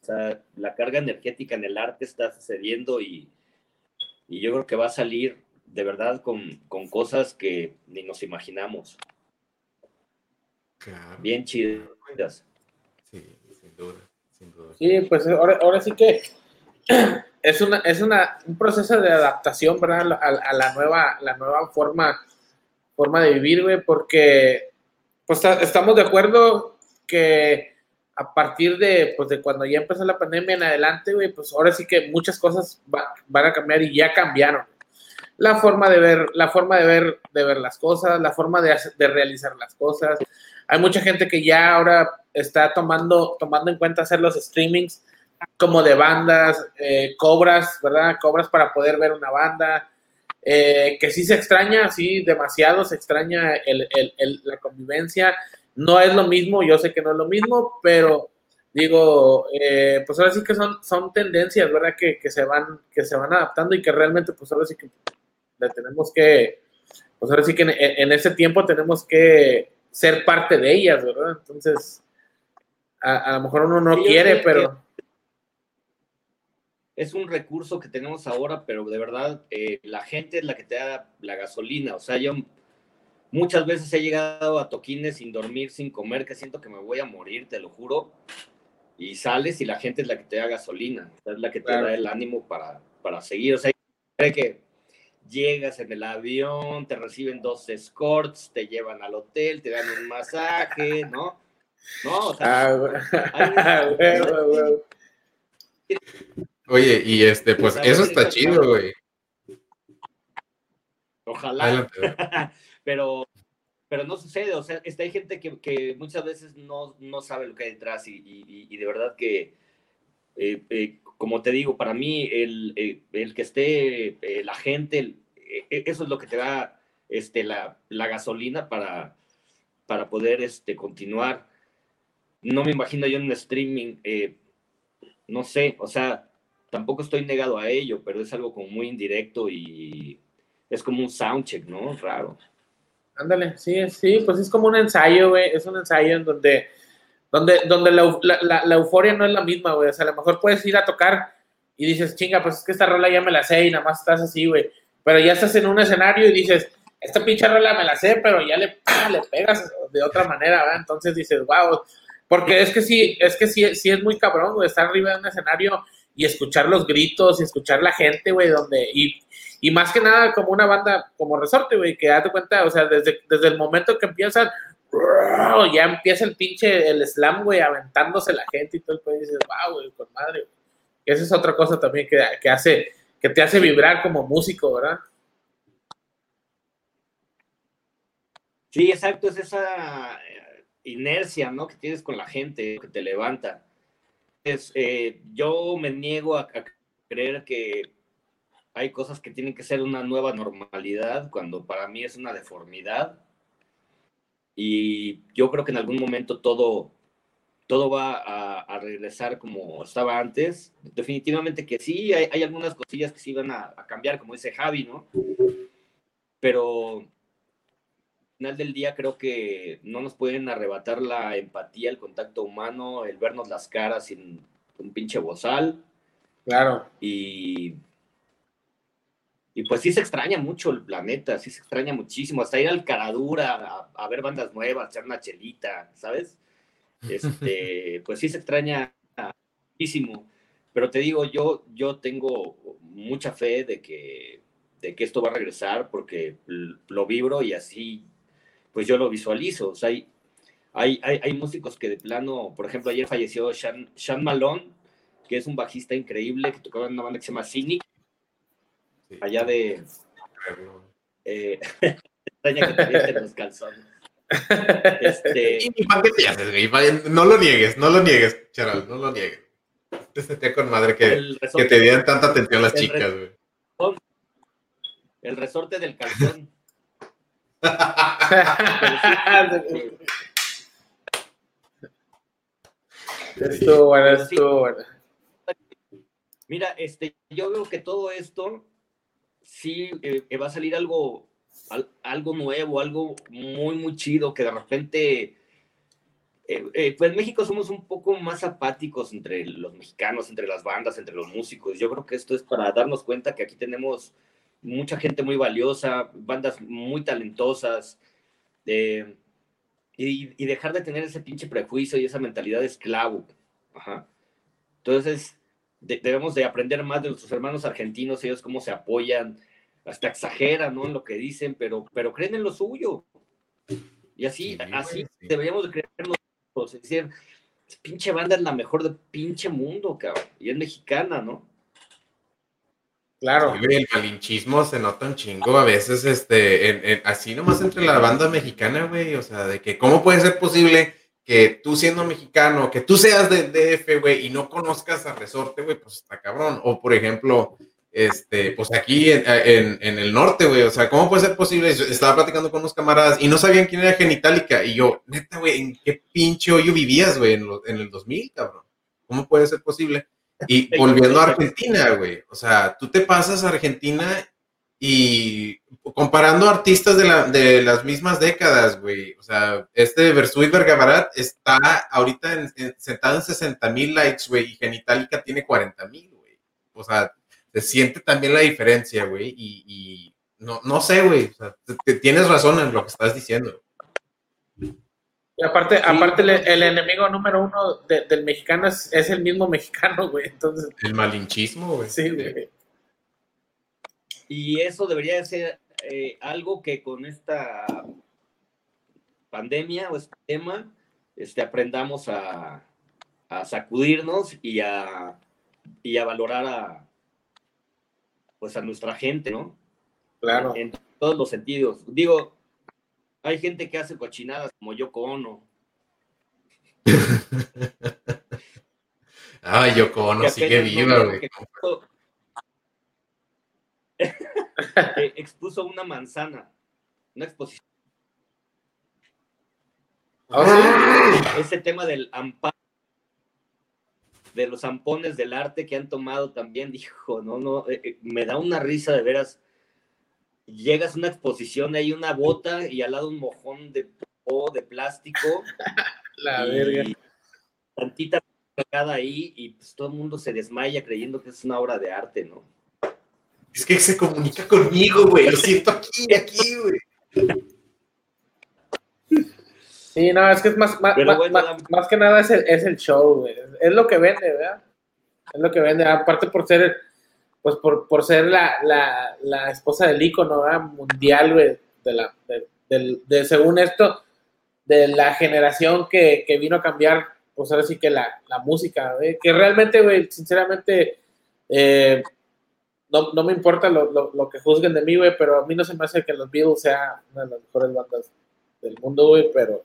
O sea, la carga energética en el arte está sucediendo y, y yo creo que va a salir de verdad con, con cosas que ni nos imaginamos. Bien chidas. Sí, sin duda, Sí, pues ahora, ahora sí que es una, es una, un proceso de adaptación, ¿verdad? A, a, la nueva, la nueva forma, forma de vivir, güey, porque pues estamos de acuerdo que a partir de, pues, de cuando ya empezó la pandemia en adelante, güey, pues ahora sí que muchas cosas van a cambiar y ya cambiaron. La forma de ver, la forma de ver, de ver las cosas, la forma de, de realizar las cosas. Hay mucha gente que ya ahora está tomando, tomando en cuenta hacer los streamings como de bandas, eh, cobras, ¿verdad? Cobras para poder ver una banda. Eh, que sí se extraña, sí, demasiado se extraña el, el, la convivencia no es lo mismo, yo sé que no es lo mismo, pero digo, eh, pues ahora sí que son, son tendencias, ¿verdad? Que, se van, que se van adaptando y que realmente, pues ahora sí que le tenemos que, pues ahora sí que en, ese tiempo tenemos que ser parte de ellas, ¿verdad? Entonces, a, lo mejor uno no quiere, pero... Es un recurso que tenemos ahora, pero de verdad eh, la gente es la que te da la gasolina. O sea, yo Muchas veces he llegado a toquines sin dormir, sin comer, que siento que me voy a morir, te lo juro. Y sales y la gente es la que te da gasolina, es la que te da el ánimo para, para seguir. O sea, cree que llegas en el avión, te reciben dos escorts, te llevan al hotel, te dan un masaje, ¿no? No, o sea, ah, Oye, y este, pues eso está chido, güey. Ojalá. pero, pero no sucede, o sea, hay gente que, muchas veces no, no, sabe lo que hay detrás y, y, de verdad que, eh, eh, como te digo, para mí el, eh, el que esté la gente, eso es lo que te da este, la, la gasolina para, para poder este, continuar. No me imagino yo en un streaming, no sé, o sea, tampoco estoy negado a ello, pero es algo como muy indirecto y es como un soundcheck, ¿no? Raro. Ándale, sí, sí, pues es como un ensayo, güey, es un ensayo en donde, donde, donde la, la, euforia no es la misma, güey, o sea, a lo mejor puedes ir a tocar y dices, chinga, pues es que esta rola ya me la sé y nada más estás así, güey, pero ya estás en un escenario y dices, esta pinche rola me la sé, pero ya le, le pegas de otra manera, ¿verdad? Entonces dices, wow, porque es que sí, es que sí, sí es muy cabrón, güey, estar arriba de un escenario y escuchar los gritos y escuchar la gente, güey, donde, y más que nada como una banda como Resorte, güey, que date cuenta, o sea, desde, desde el momento que empiezan, ya empieza el pinche, el slam, güey, aventándose la gente y todo el país, dices, wow, güey, con madre, Esa es otra cosa también que, que hace, que te hace vibrar como músico, ¿verdad? Sí, exacto, es esa eh, inercia, ¿no? Que tienes con la gente, que te levanta. Es, eh, yo me niego a creer que hay cosas que tienen que ser una nueva normalidad, cuando para mí es una deformidad. Y yo creo que en algún momento todo, todo va a, regresar como estaba antes. Definitivamente que sí, hay, hay algunas cosillas que sí van a, cambiar, como dice Javi, ¿no? Pero al final del día creo que no nos pueden arrebatar la empatía, el contacto humano, el vernos las caras sin un pinche bozal. Claro. Y y pues sí se extraña mucho el planeta, sí se extraña muchísimo, hasta ir al Caradura a, ver bandas nuevas, echar una chelita, ¿sabes? Este, pues sí se extraña muchísimo. Pero te digo, yo, yo tengo mucha fe de que, de que esto va a regresar porque lo vibro y así, pues yo lo visualizo. O sea, hay, hay, hay, músicos que de plano, por ejemplo, ayer falleció Sean, Sean Malone, que es un bajista increíble que tocaba en una banda que se llama Cynic allá de... Eh, extraña que te los calzones. Este, ¿Y para qué te haces, güey? No lo niegues, no lo niegues, Charal, no lo niegues. Te sentía con madre que, que te dieran tanta atención las chicas, güey. el resorte del calzón. estuvo bueno, estuvo bueno. Mira, este, yo veo que todo esto sí eh, eh, va a salir algo, al- algo nuevo, algo muy, muy chido, que de repente, eh, eh, pues en México somos un poco más apáticos entre los mexicanos, entre las bandas, entre los músicos. Yo creo que esto es para darnos cuenta que aquí tenemos mucha gente muy valiosa, bandas muy talentosas, eh, y, y dejar de tener ese pinche prejuicio y esa mentalidad de esclavo. Ajá. Entonces, de- debemos de aprender más de nuestros hermanos argentinos, ellos cómo se apoyan, hasta exageran, ¿no? En lo que dicen, pero, pero creen en lo suyo. Y así, Sí, así sí. deberíamos de creer nosotros. Es decir, pinche banda es la mejor del pinche mundo, cabrón. Y es mexicana, ¿no? Claro. El malinchismo se nota un chingo a veces, este, en- en- así nomás entre la banda mexicana, güey, o sea, de que cómo puede ser posible que tú siendo mexicano, que tú seas de DF, güey, y no conozcas a Resorte, güey, pues está cabrón. O por ejemplo, este, pues aquí en, en- en el norte, güey, o sea, ¿cómo puede ser posible? Yo Estaba platicando con unos camaradas y no sabían quién era Genitalica, y yo, neta, güey, ¿en qué pinche hoyo vivías, güey, en, en el 2000, cabrón? ¿Cómo puede ser posible? Y volviendo a Argentina, güey. O sea, tú te pasas a Argentina y comparando artistas de, la- de las mismas décadas, güey. O sea, este Versuit Vergavarat está ahorita en- en- sentado en 60 mil likes, güey, y Genitalica tiene 40 mil, güey. O sea, se siente también la diferencia, güey. Y, y no, no sé, güey. O sea, te- te- tienes razón en lo que estás diciendo. Y aparte, aparte el, el enemigo número uno de- del mexicano es, es el mismo mexicano, güey. Entonces, El malinchismo, güey. sí, güey. Y eso debería de ser eh, algo que con esta pandemia o este tema este, aprendamos a, a sacudirnos y a, y a valorar a, pues a nuestra gente, ¿no? Claro. En todos los sentidos. Digo, hay gente que hace cochinadas como yo Ono. Ay, Yoko Ono sigue viva, güey. que expuso- una manzana, una exposición. Ese tema del amparo, de los zampones del arte que han tomado también, dijo, no, no, eh, eh, me da una risa de veras. Llegas a una exposición, hay una bota y al lado un mojón de de plástico, la verga. tantita ahí, y pues todo el mundo se desmaya creyendo que es una obra de arte, ¿no? Es que se comunica conmigo, güey. Lo siento aquí, aquí, güey. Sí, no, es que es más, más, más- bueno, más- la- más que nada es el, es el show, güey. Es lo que vende, ¿verdad? Es lo que vende. Aparte por ser, pues por, por ser la, la, la esposa del ícono, ¿verdad? Mundial, güey. De la, de, de- según esto, de la generación que, que vino a cambiar, pues ahora sí que la, la música, güey. Que realmente, güey, sinceramente, eh, no, no me importa lo, lo, lo que juzguen de mí, güey, pero a mí no se me hace que los Beatles sea una de las mejores bandas del mundo, güey, pero,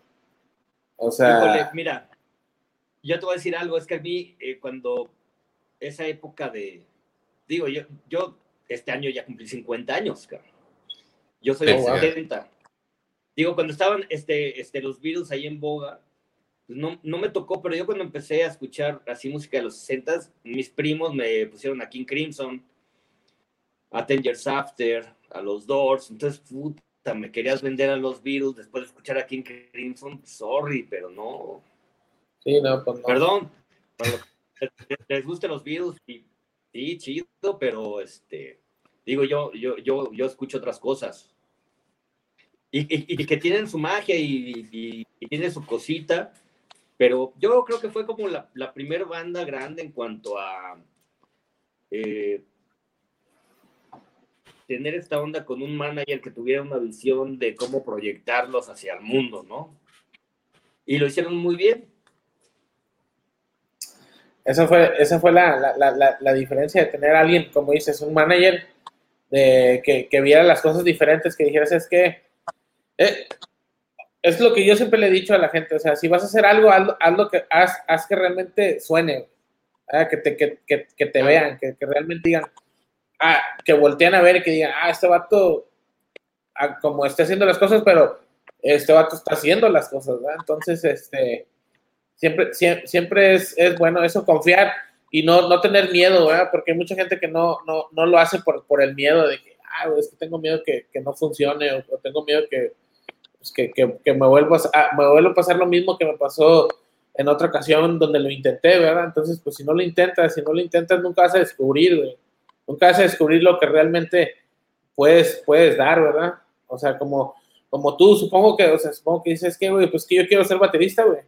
o sea, Híjole, mira, yo te voy a decir algo, es que a mí eh, cuando esa época de, digo, yo, yo este año ya cumplí 50 años, cabrón. Yo soy de Felicidades. 70. Digo, cuando estaban este, este, los Beatles ahí en boga, pues no, no me tocó, pero yo cuando empecé a escuchar así música de los 60 mis primos me pusieron a King Crimson, a Ten Years After, a los Doors, entonces, puta, me querías vender a los Beatles después de escuchar a King Crimson, sorry, pero no, sí, no, pues no. Perdón, para los que les gusten los Beatles, y- sí, chido, pero este, digo yo, yo, yo, yo escucho otras cosas. Y, y- y que tienen su magia y, y, y tienen su cosita, pero yo creo que fue como la, la primera banda grande en cuanto a eh, tener esta onda con un manager que tuviera una visión de cómo proyectarlos hacia el mundo, ¿no? Y lo hicieron muy bien. Esa fue, esa fue la, la, la, la, diferencia de tener a alguien, como dices, un manager de, que, que viera las cosas diferentes, que dijeras, es que eh, es lo que yo siempre le he dicho a la gente, o sea, si vas a hacer algo, haz, lo que, haz, haz, que realmente suene, que te, que, que, que te vean, que, realmente digan, ah, que voltean a ver y que digan, ah, este vato, ah, como está haciendo las cosas, pero este vato está haciendo las cosas, ¿verdad? Entonces, este, siempre, siempre, es, es, bueno eso, confiar y no, no tener miedo, ¿verdad? Porque hay mucha gente que no, no, no lo hace por, por el miedo de que, ah, es que tengo miedo que, que no funcione o, tengo miedo que pues, que, que, me, vuelvo a, me vuelvo a pasar lo mismo que me pasó en otra ocasión donde lo intenté, ¿verdad? Entonces, pues si no lo intentas, si no lo intentas, nunca vas a descubrir, güey. Nunca vas a descubrir lo que realmente puedes, puedes dar, ¿verdad? O sea, como, como tú, supongo que, o sea, supongo que dices que, güey, pues que yo quiero ser baterista, güey.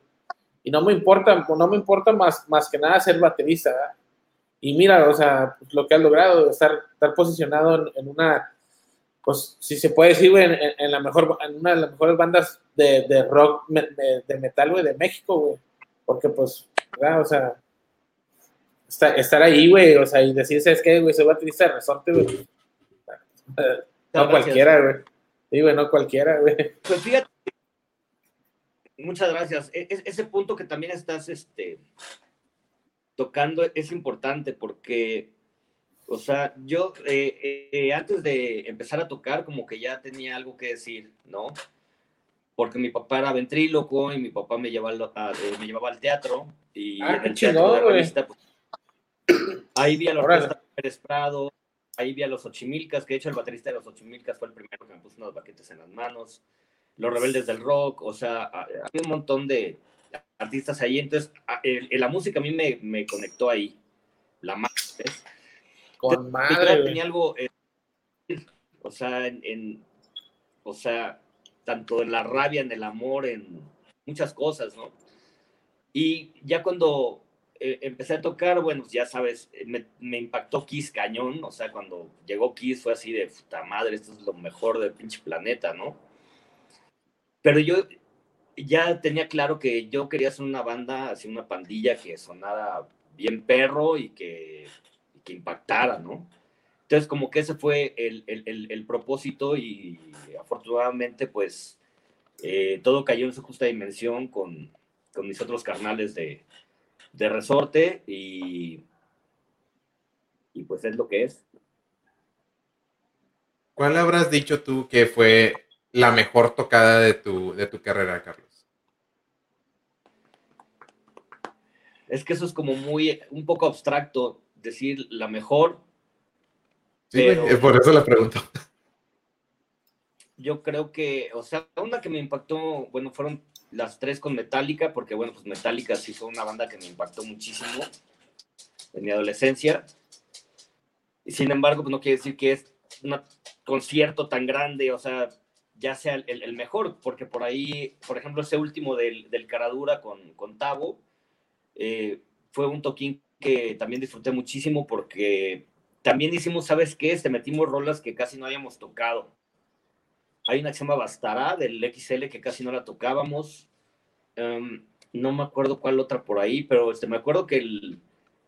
Y no me importa, no me importa más, más que nada ser baterista, ¿verdad? Y mira, o sea, pues, lo que has logrado, estar, estar posicionado en una pues si se puede decir, güey, en, la mejor, en una de las mejores bandas de, de rock, de, metal, güey, de México, güey. Porque, pues, ¿verdad? o sea, estar, ahí, güey, o sea, y decirse, es que, güey, soy baterista de resorte, güey. No, cualquiera, güey. Sí, güey, no cualquiera, güey. Pues fíjate, muchas gracias. E, ese punto que también estás, este, tocando es importante porque o sea, yo eh, eh, antes de empezar a tocar, como que ya tenía algo que decir, ¿no? Porque mi papá era ventríloco y mi papá me llevaba al, eh, me llevaba al teatro. Y ah, en el teatro de revista, pues, ahí vi a los Pérez Prado, ahí vi a los Ochimilcas, que de hecho el baterista de los Ochimilcas fue el primero que me puso unos baquetes en las manos. Los Rebeldes del Rock, o sea, había un montón de artistas ahí. Entonces, la música a mí me, me conectó ahí. La más. Con madre. Tenía algo, eh, o sea, en, o sea, tanto en la rabia, en el amor, en muchas cosas, ¿no? Y ya cuando eh, empecé a tocar, bueno, ya sabes, me, me, impactó Kiss cañón, o sea, cuando llegó Kiss fue así de puta madre, esto es lo mejor del pinche planeta, ¿no? Pero yo ya tenía claro que yo quería hacer una banda, así una pandilla que sonara bien perro y que que impactara, ¿no? Entonces, como que ese fue el, el, el, propósito y afortunadamente, pues, eh, todo cayó en su justa dimensión con, con mis otros carnales de, de, resorte y, y pues es lo que es. ¿Cuál habrás dicho tú que fue la mejor tocada de tu, de tu carrera, Carlos? Es que eso es como muy, un poco abstracto decir la mejor. Sí, por eso la pregunto. Yo creo que, o sea, una que me impactó, bueno, fueron las tres con Metallica, porque bueno, pues Metallica sí fue una banda que me impactó muchísimo en mi adolescencia. Y sin embargo, pues no quiere decir que es un concierto tan grande, o sea, ya sea el, mejor, porque por ahí, por ejemplo, ese último del, del Caradura con, con Tavo, eh, fue un toquín que también disfruté muchísimo porque también hicimos, ¿sabes qué? Este, metimos rolas que casi no habíamos tocado. Hay una que se llama Bastará del XL que casi no la tocábamos. Em, no me acuerdo cuál otra por ahí, pero este, me acuerdo que el,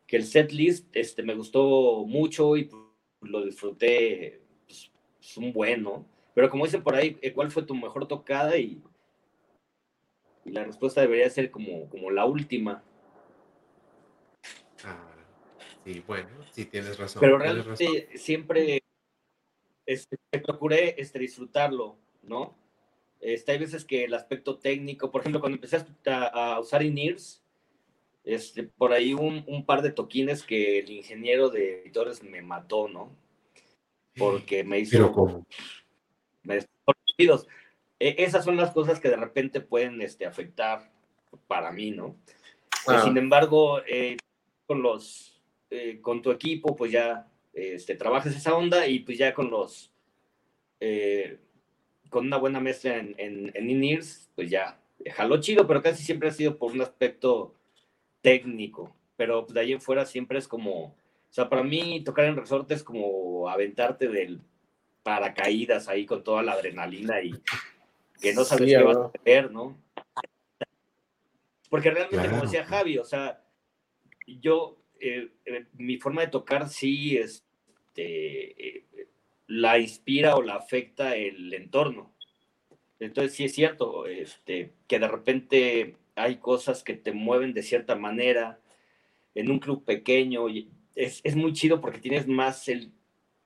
que el set list este, me gustó mucho y pues, lo disfruté. Pues, es un bueno. Pero como dicen por ahí, ¿cuál fue tu mejor tocada? Y, y la respuesta debería ser como, como la última. Ah, sí, bueno, sí tienes razón. Pero realmente siempre este, procuré este, disfrutarlo, ¿no? Este, hay veces que el aspecto técnico, por ejemplo, cuando empecé a, usar INIRS, este, por ahí un, un, par de toquines que el ingeniero de editores me mató, ¿no? Porque me hizo... Pero ¿cómo? Me e, esas son las cosas que de repente pueden este, afectar para mí, ¿no? Ah. Sin embargo, eh, con los, eh, con tu equipo, pues ya este, trabajas esa onda y pues ya con los, eh, con una buena mezcla en, en, en in-ears, pues ya jaló chido, pero casi siempre ha sido por un aspecto técnico, pero de ahí en fuera siempre es como, o sea, para mí tocar en resorte es como aventarte del paracaídas ahí con toda la adrenalina y que no sabes qué vas a hacer, ¿no? Porque realmente, como decía Javi, o sea, yo, eh, eh, mi forma de tocar sí este, eh, la inspira o la afecta el entorno. Entonces sí es cierto, este, que de repente hay cosas que te mueven de cierta manera en un club pequeño. Y es, es muy chido porque tienes más el,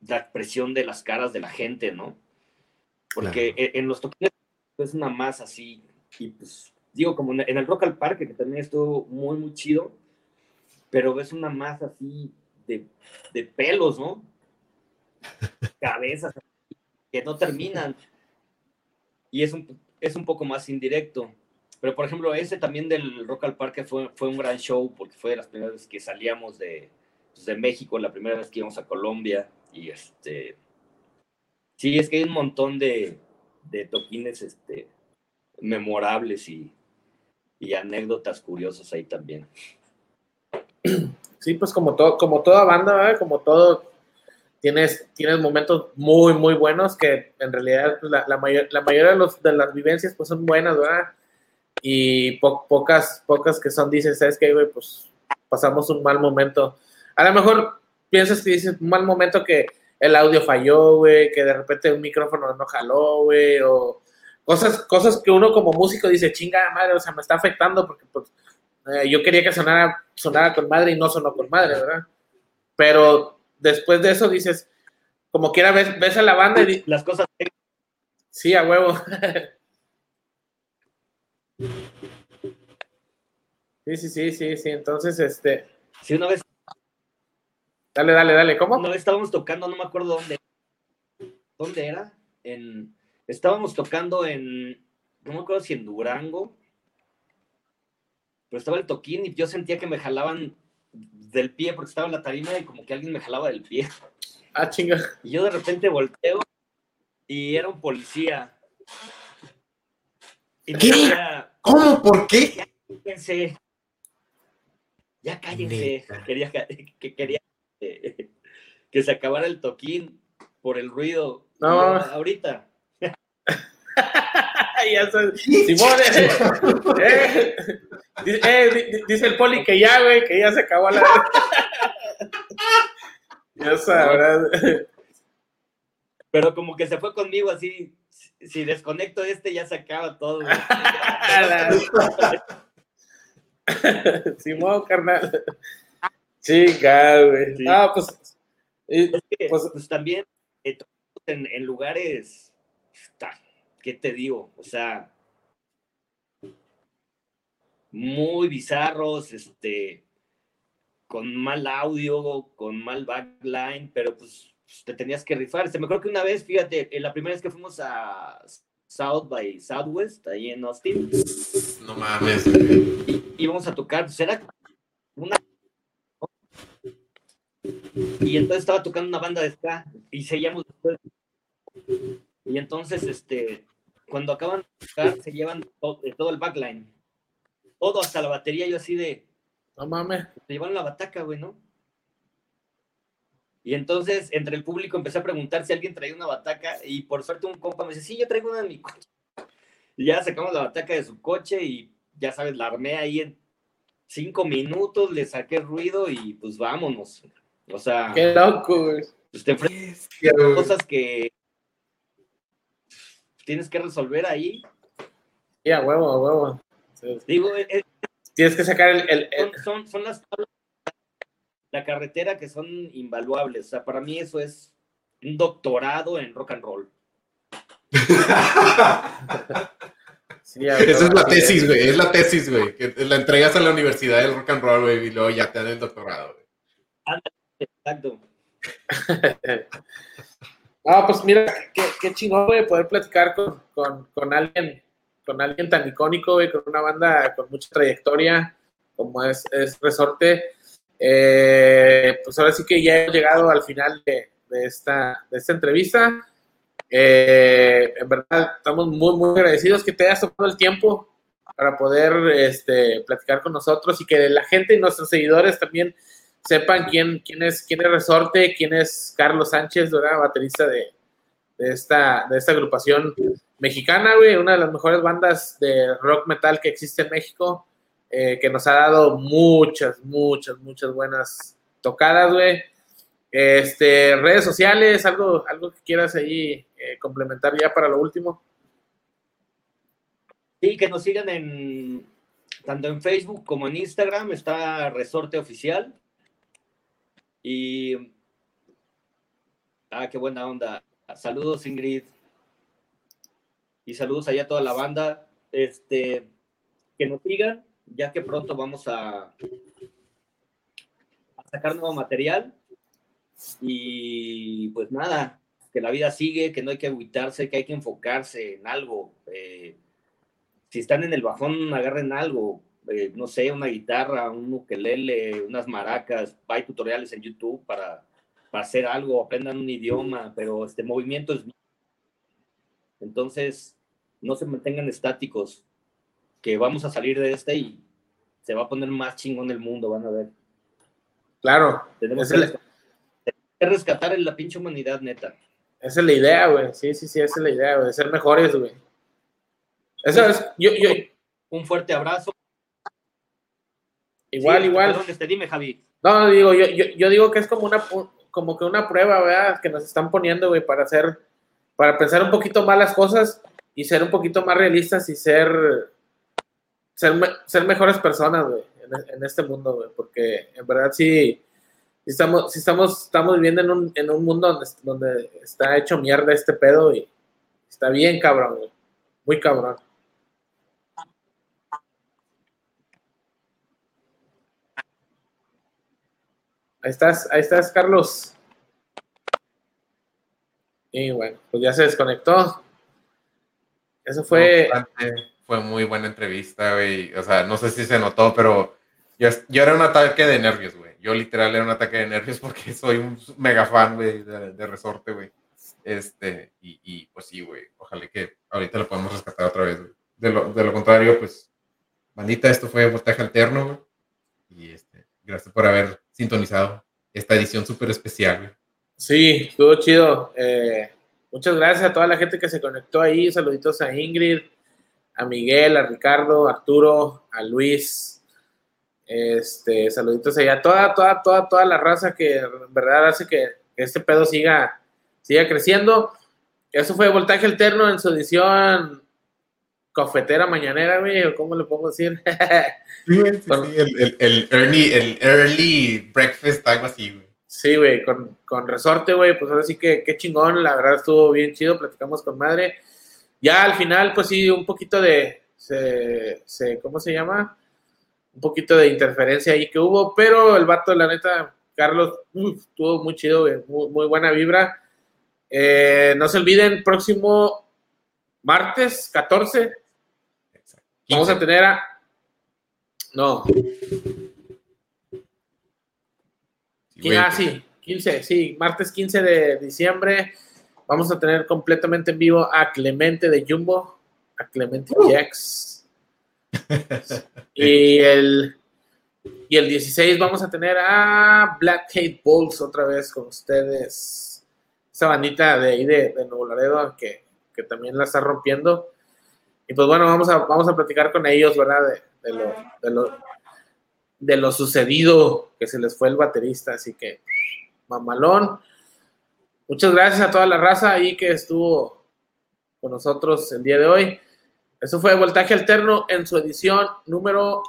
la presión de las caras de la gente, ¿no? Porque Claro. en, en los toquines es una más así. Y pues, digo, como en, en el Rock al Parque, que también estuvo muy, muy chido, pero ves una más así de, de pelos, ¿no? Cabezas que no terminan. Y es un, es un poco más indirecto. Pero, por ejemplo, ese también del Rock al Parque fue, fue un gran show porque fue de las primeras veces que salíamos de, pues, de México, la primera vez que íbamos a Colombia. Y este. Sí, es que hay un montón de, de toquines este, memorables y, y anécdotas curiosas ahí también. Sí, pues como todo, como toda banda, como todo, tienes, tienes momentos muy, muy buenos que en realidad pues, la, mayor- la mayoría de, los, de las vivencias pues son buenas, ¿verdad? Y po- pocas, pocas que son, dices, ¿sabes qué, güey? Pues pasamos un mal momento. A lo mejor piensas que dices un mal momento que el audio falló, güey, que de repente un micrófono no jaló, güey, o cosas, cosas que uno como músico dice, chinga madre, o sea, me está afectando porque pues eh, yo quería que sonara, sonara con madre y no sonó con madre, ¿verdad? Pero después de eso dices, como quiera ves, ves a la banda y Las cosas sí, a huevo. Sí, sí, sí, sí, sí. Entonces, este, Si una vez, dale, dale, dale. ¿Cómo? una vez estábamos tocando, no me acuerdo dónde. ¿Dónde era? En, estábamos tocando en, no me acuerdo si en Durango, pero estaba el toquín y yo sentía que me jalaban del pie porque estaba en la tarima y como que alguien me jalaba del pie. Ah, chinga. Y yo de repente volteo y era un policía. Y ¿Qué? decía, ¿Cómo? ¿Por qué? cállense. Ya cállense. Neta. Quería que, que quería que, que se acabara el toquín por el ruido. No. Ahorita. ya. Simón, eh, eh, dice, eh, di- di- dice el poli que ya, güey, que ya se acabó la. ya sabrás. Pero como que se fue conmigo así. si- desconecto este, ya se acaba todo. güey. Simón, carnal. Chica, güey. Sí. Ah, pues. y- Es que, Pues- pues, también eh, en, en lugares, ¿qué te digo? O sea, muy bizarros, este, con mal audio, con mal backline, pero pues te tenías que rifar. Se me acuerdo que una vez, fíjate, la primera vez que fuimos a South by Southwest, ahí en Austin, No mames. íbamos a tocar, pues era una... Y entonces estaba tocando una banda de ska y seguíamos después. Y entonces, este, cuando acaban de tocar, se llevan to- eh, todo el backline. Todo, hasta la batería, yo así de, No mames. se llevaron la bataca, güey, ¿no? Y entonces, entre el público empecé a preguntar si alguien traía una bataca y por suerte un compa me dice, sí, yo traigo una en mi coche. Y ya sacamos la bataca de su coche y ya sabes, la armé ahí en cinco minutos, le saqué ruido y pues vámonos. O sea, Qué loco, güey. pues, te enfrentas cosas que tienes que resolver ahí. Sí, a huevo, a huevo. Sí. Digo, eh, eh, Tienes que sacar el. el- el- son, son, son las tablas de la carretera que son invaluables. O sea, para mí eso es un doctorado en rock and roll. sí, Esa es la tesis, güey. Es la tesis, güey. Que la entregas a la Universidad del Rock and Roll, güey, y luego ya te dan el doctorado, güey. Exacto. Ah, pues mira, qué, qué chingón, güey, poder platicar con, con, con alguien, con alguien tan icónico, güey, con una banda con mucha trayectoria, como es, es Resorte. Eh, pues ahora sí que ya hemos llegado al final de, de esta, de esta entrevista. Eh, en verdad, estamos muy, muy agradecidos que te hayas tomado el tiempo para poder este, platicar con nosotros y que la gente y nuestros seguidores también sepan quién, quién, es, quién es Resorte, quién es Carlos Sánchez, ¿verdad? baterista de, de, esta, de esta agrupación mexicana, güey, una de las mejores bandas de rock metal que existe en México, eh, que nos ha dado muchas, muchas, muchas buenas tocadas, güey. Este, redes sociales, algo, algo que quieras ahí eh, complementar ya para lo último. Sí, que nos sigan en tanto en Facebook como en Instagram, está Resorte Oficial. Y ah, qué buena onda. Saludos, Ingrid. Y saludos allá a toda la banda. Este, que nos sigan, ya que pronto vamos a, a sacar nuevo material. Y pues nada, que la vida sigue, que no hay que agüitarse, que hay que enfocarse en algo. Eh, si están en el bajón, agarren algo, eh, no sé, una guitarra, un ukelele, unas maracas, hay tutoriales en YouTube para, para hacer algo, aprendan un idioma, pero este movimiento es... Entonces, no se mantengan estáticos, que vamos a salir de este y se va a poner más chingón el mundo, van a ver. Claro. Tenemos que, rescatar, que rescatar en la pinche humanidad, neta. Esa es la idea, güey. Sí, sí, sí, esa es la idea, güey. Ser mejores, güey. Eso es, yo, yo, Un fuerte abrazo. Igual, Sí, igual. perdón, este, dime, Javi. No, digo, yo, yo, yo digo que es como una, como que una prueba, ¿verdad? Que nos están poniendo, güey, para hacer, para pensar un poquito más las cosas y ser un poquito más realistas y ser, ser, ser mejores personas, güey, en, en este mundo, güey, porque en verdad sí, sí estamos, sí estamos, estamos viviendo en un, en un mundo donde, donde está hecho mierda este pedo y está bien cabrón, güey, muy cabrón. Ahí estás, ahí estás, Carlos. Y bueno, pues ya se desconectó. Eso fue. Fue muy buena entrevista, güey. O sea, no sé si se notó, pero yo, yo era un ataque de nervios, güey. Yo literal era un ataque de nervios porque soy un mega fan, güey, de, Resorte, güey. Este, y, pues sí, güey. Ojalá que ahorita lo podamos rescatar otra vez, güey. De lo, de lo contrario, pues, bandita, esto fue Voltaje Alterno, güey. Y este, gracias por haber sintonizado esta edición súper especial. Sí, estuvo chido. Eh, muchas gracias a toda la gente que se conectó ahí. Saluditos a Ingrid, a Miguel, a Ricardo, a Arturo, a Luis. Este, saluditos allá toda, toda, toda, toda la raza que en verdad hace que este pedo siga, siga creciendo. Eso fue Voltaje Alterno en su edición cofetera mañanera, güey, o cómo le pongo decir. Sí, sí, Bueno. sí, el, el, el early, el early breakfast, algo así, güey. Sí, güey, con, con resorte, güey, pues ahora sí que qué chingón, la verdad estuvo bien chido, platicamos con madre. Ya al final, pues sí, un poquito de, se, se- ¿cómo se llama? Un poquito de interferencia ahí que hubo, pero el vato, la neta, Carlos, uf, estuvo muy chido, güey, muy, muy buena vibra. Eh, no se olviden, próximo martes 14, vamos a 15. tener a... No, ah, sí, 15, sí, martes 15 de diciembre vamos a tener completamente en vivo a Clemente de Jumbo, a Clemente Jax. y el y el 16 vamos a tener a Black Hate Bulls otra vez con ustedes. Esa bandita de ahí de, de Nuevo Laredo que, que también la está rompiendo. Y pues bueno, vamos a, vamos a platicar con ellos, ¿verdad? De, de lo, de, lo, de lo sucedido que se les fue el baterista. Así que, mamalón. Muchas gracias a toda la raza ahí que estuvo con nosotros el día de hoy. Eso fue Voltaje Alterno en su edición número.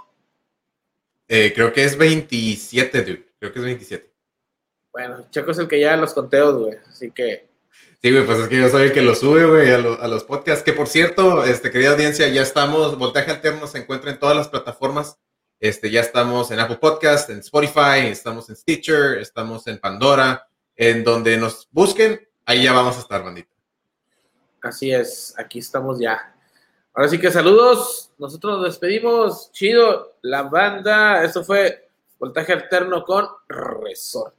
eh, creo que es 27, dude. Creo que es 27. Bueno, Checo es el que ya los conteos, güey. Así que, Sí, güey, pues es que yo soy que lo sube, güey, a, lo- a los podcasts. Que por cierto, este, querida audiencia, ya estamos. Voltaje Alterno se encuentra en todas las plataformas. Este, ya estamos en Apple Podcast, en Spotify, estamos en Stitcher, estamos en Pandora. En donde nos busquen, ahí ya vamos a estar, bandita. así es, aquí estamos ya. Ahora sí que saludos. Nosotros nos despedimos. Chido, la banda. Eso fue Voltaje Alterno con Resorte.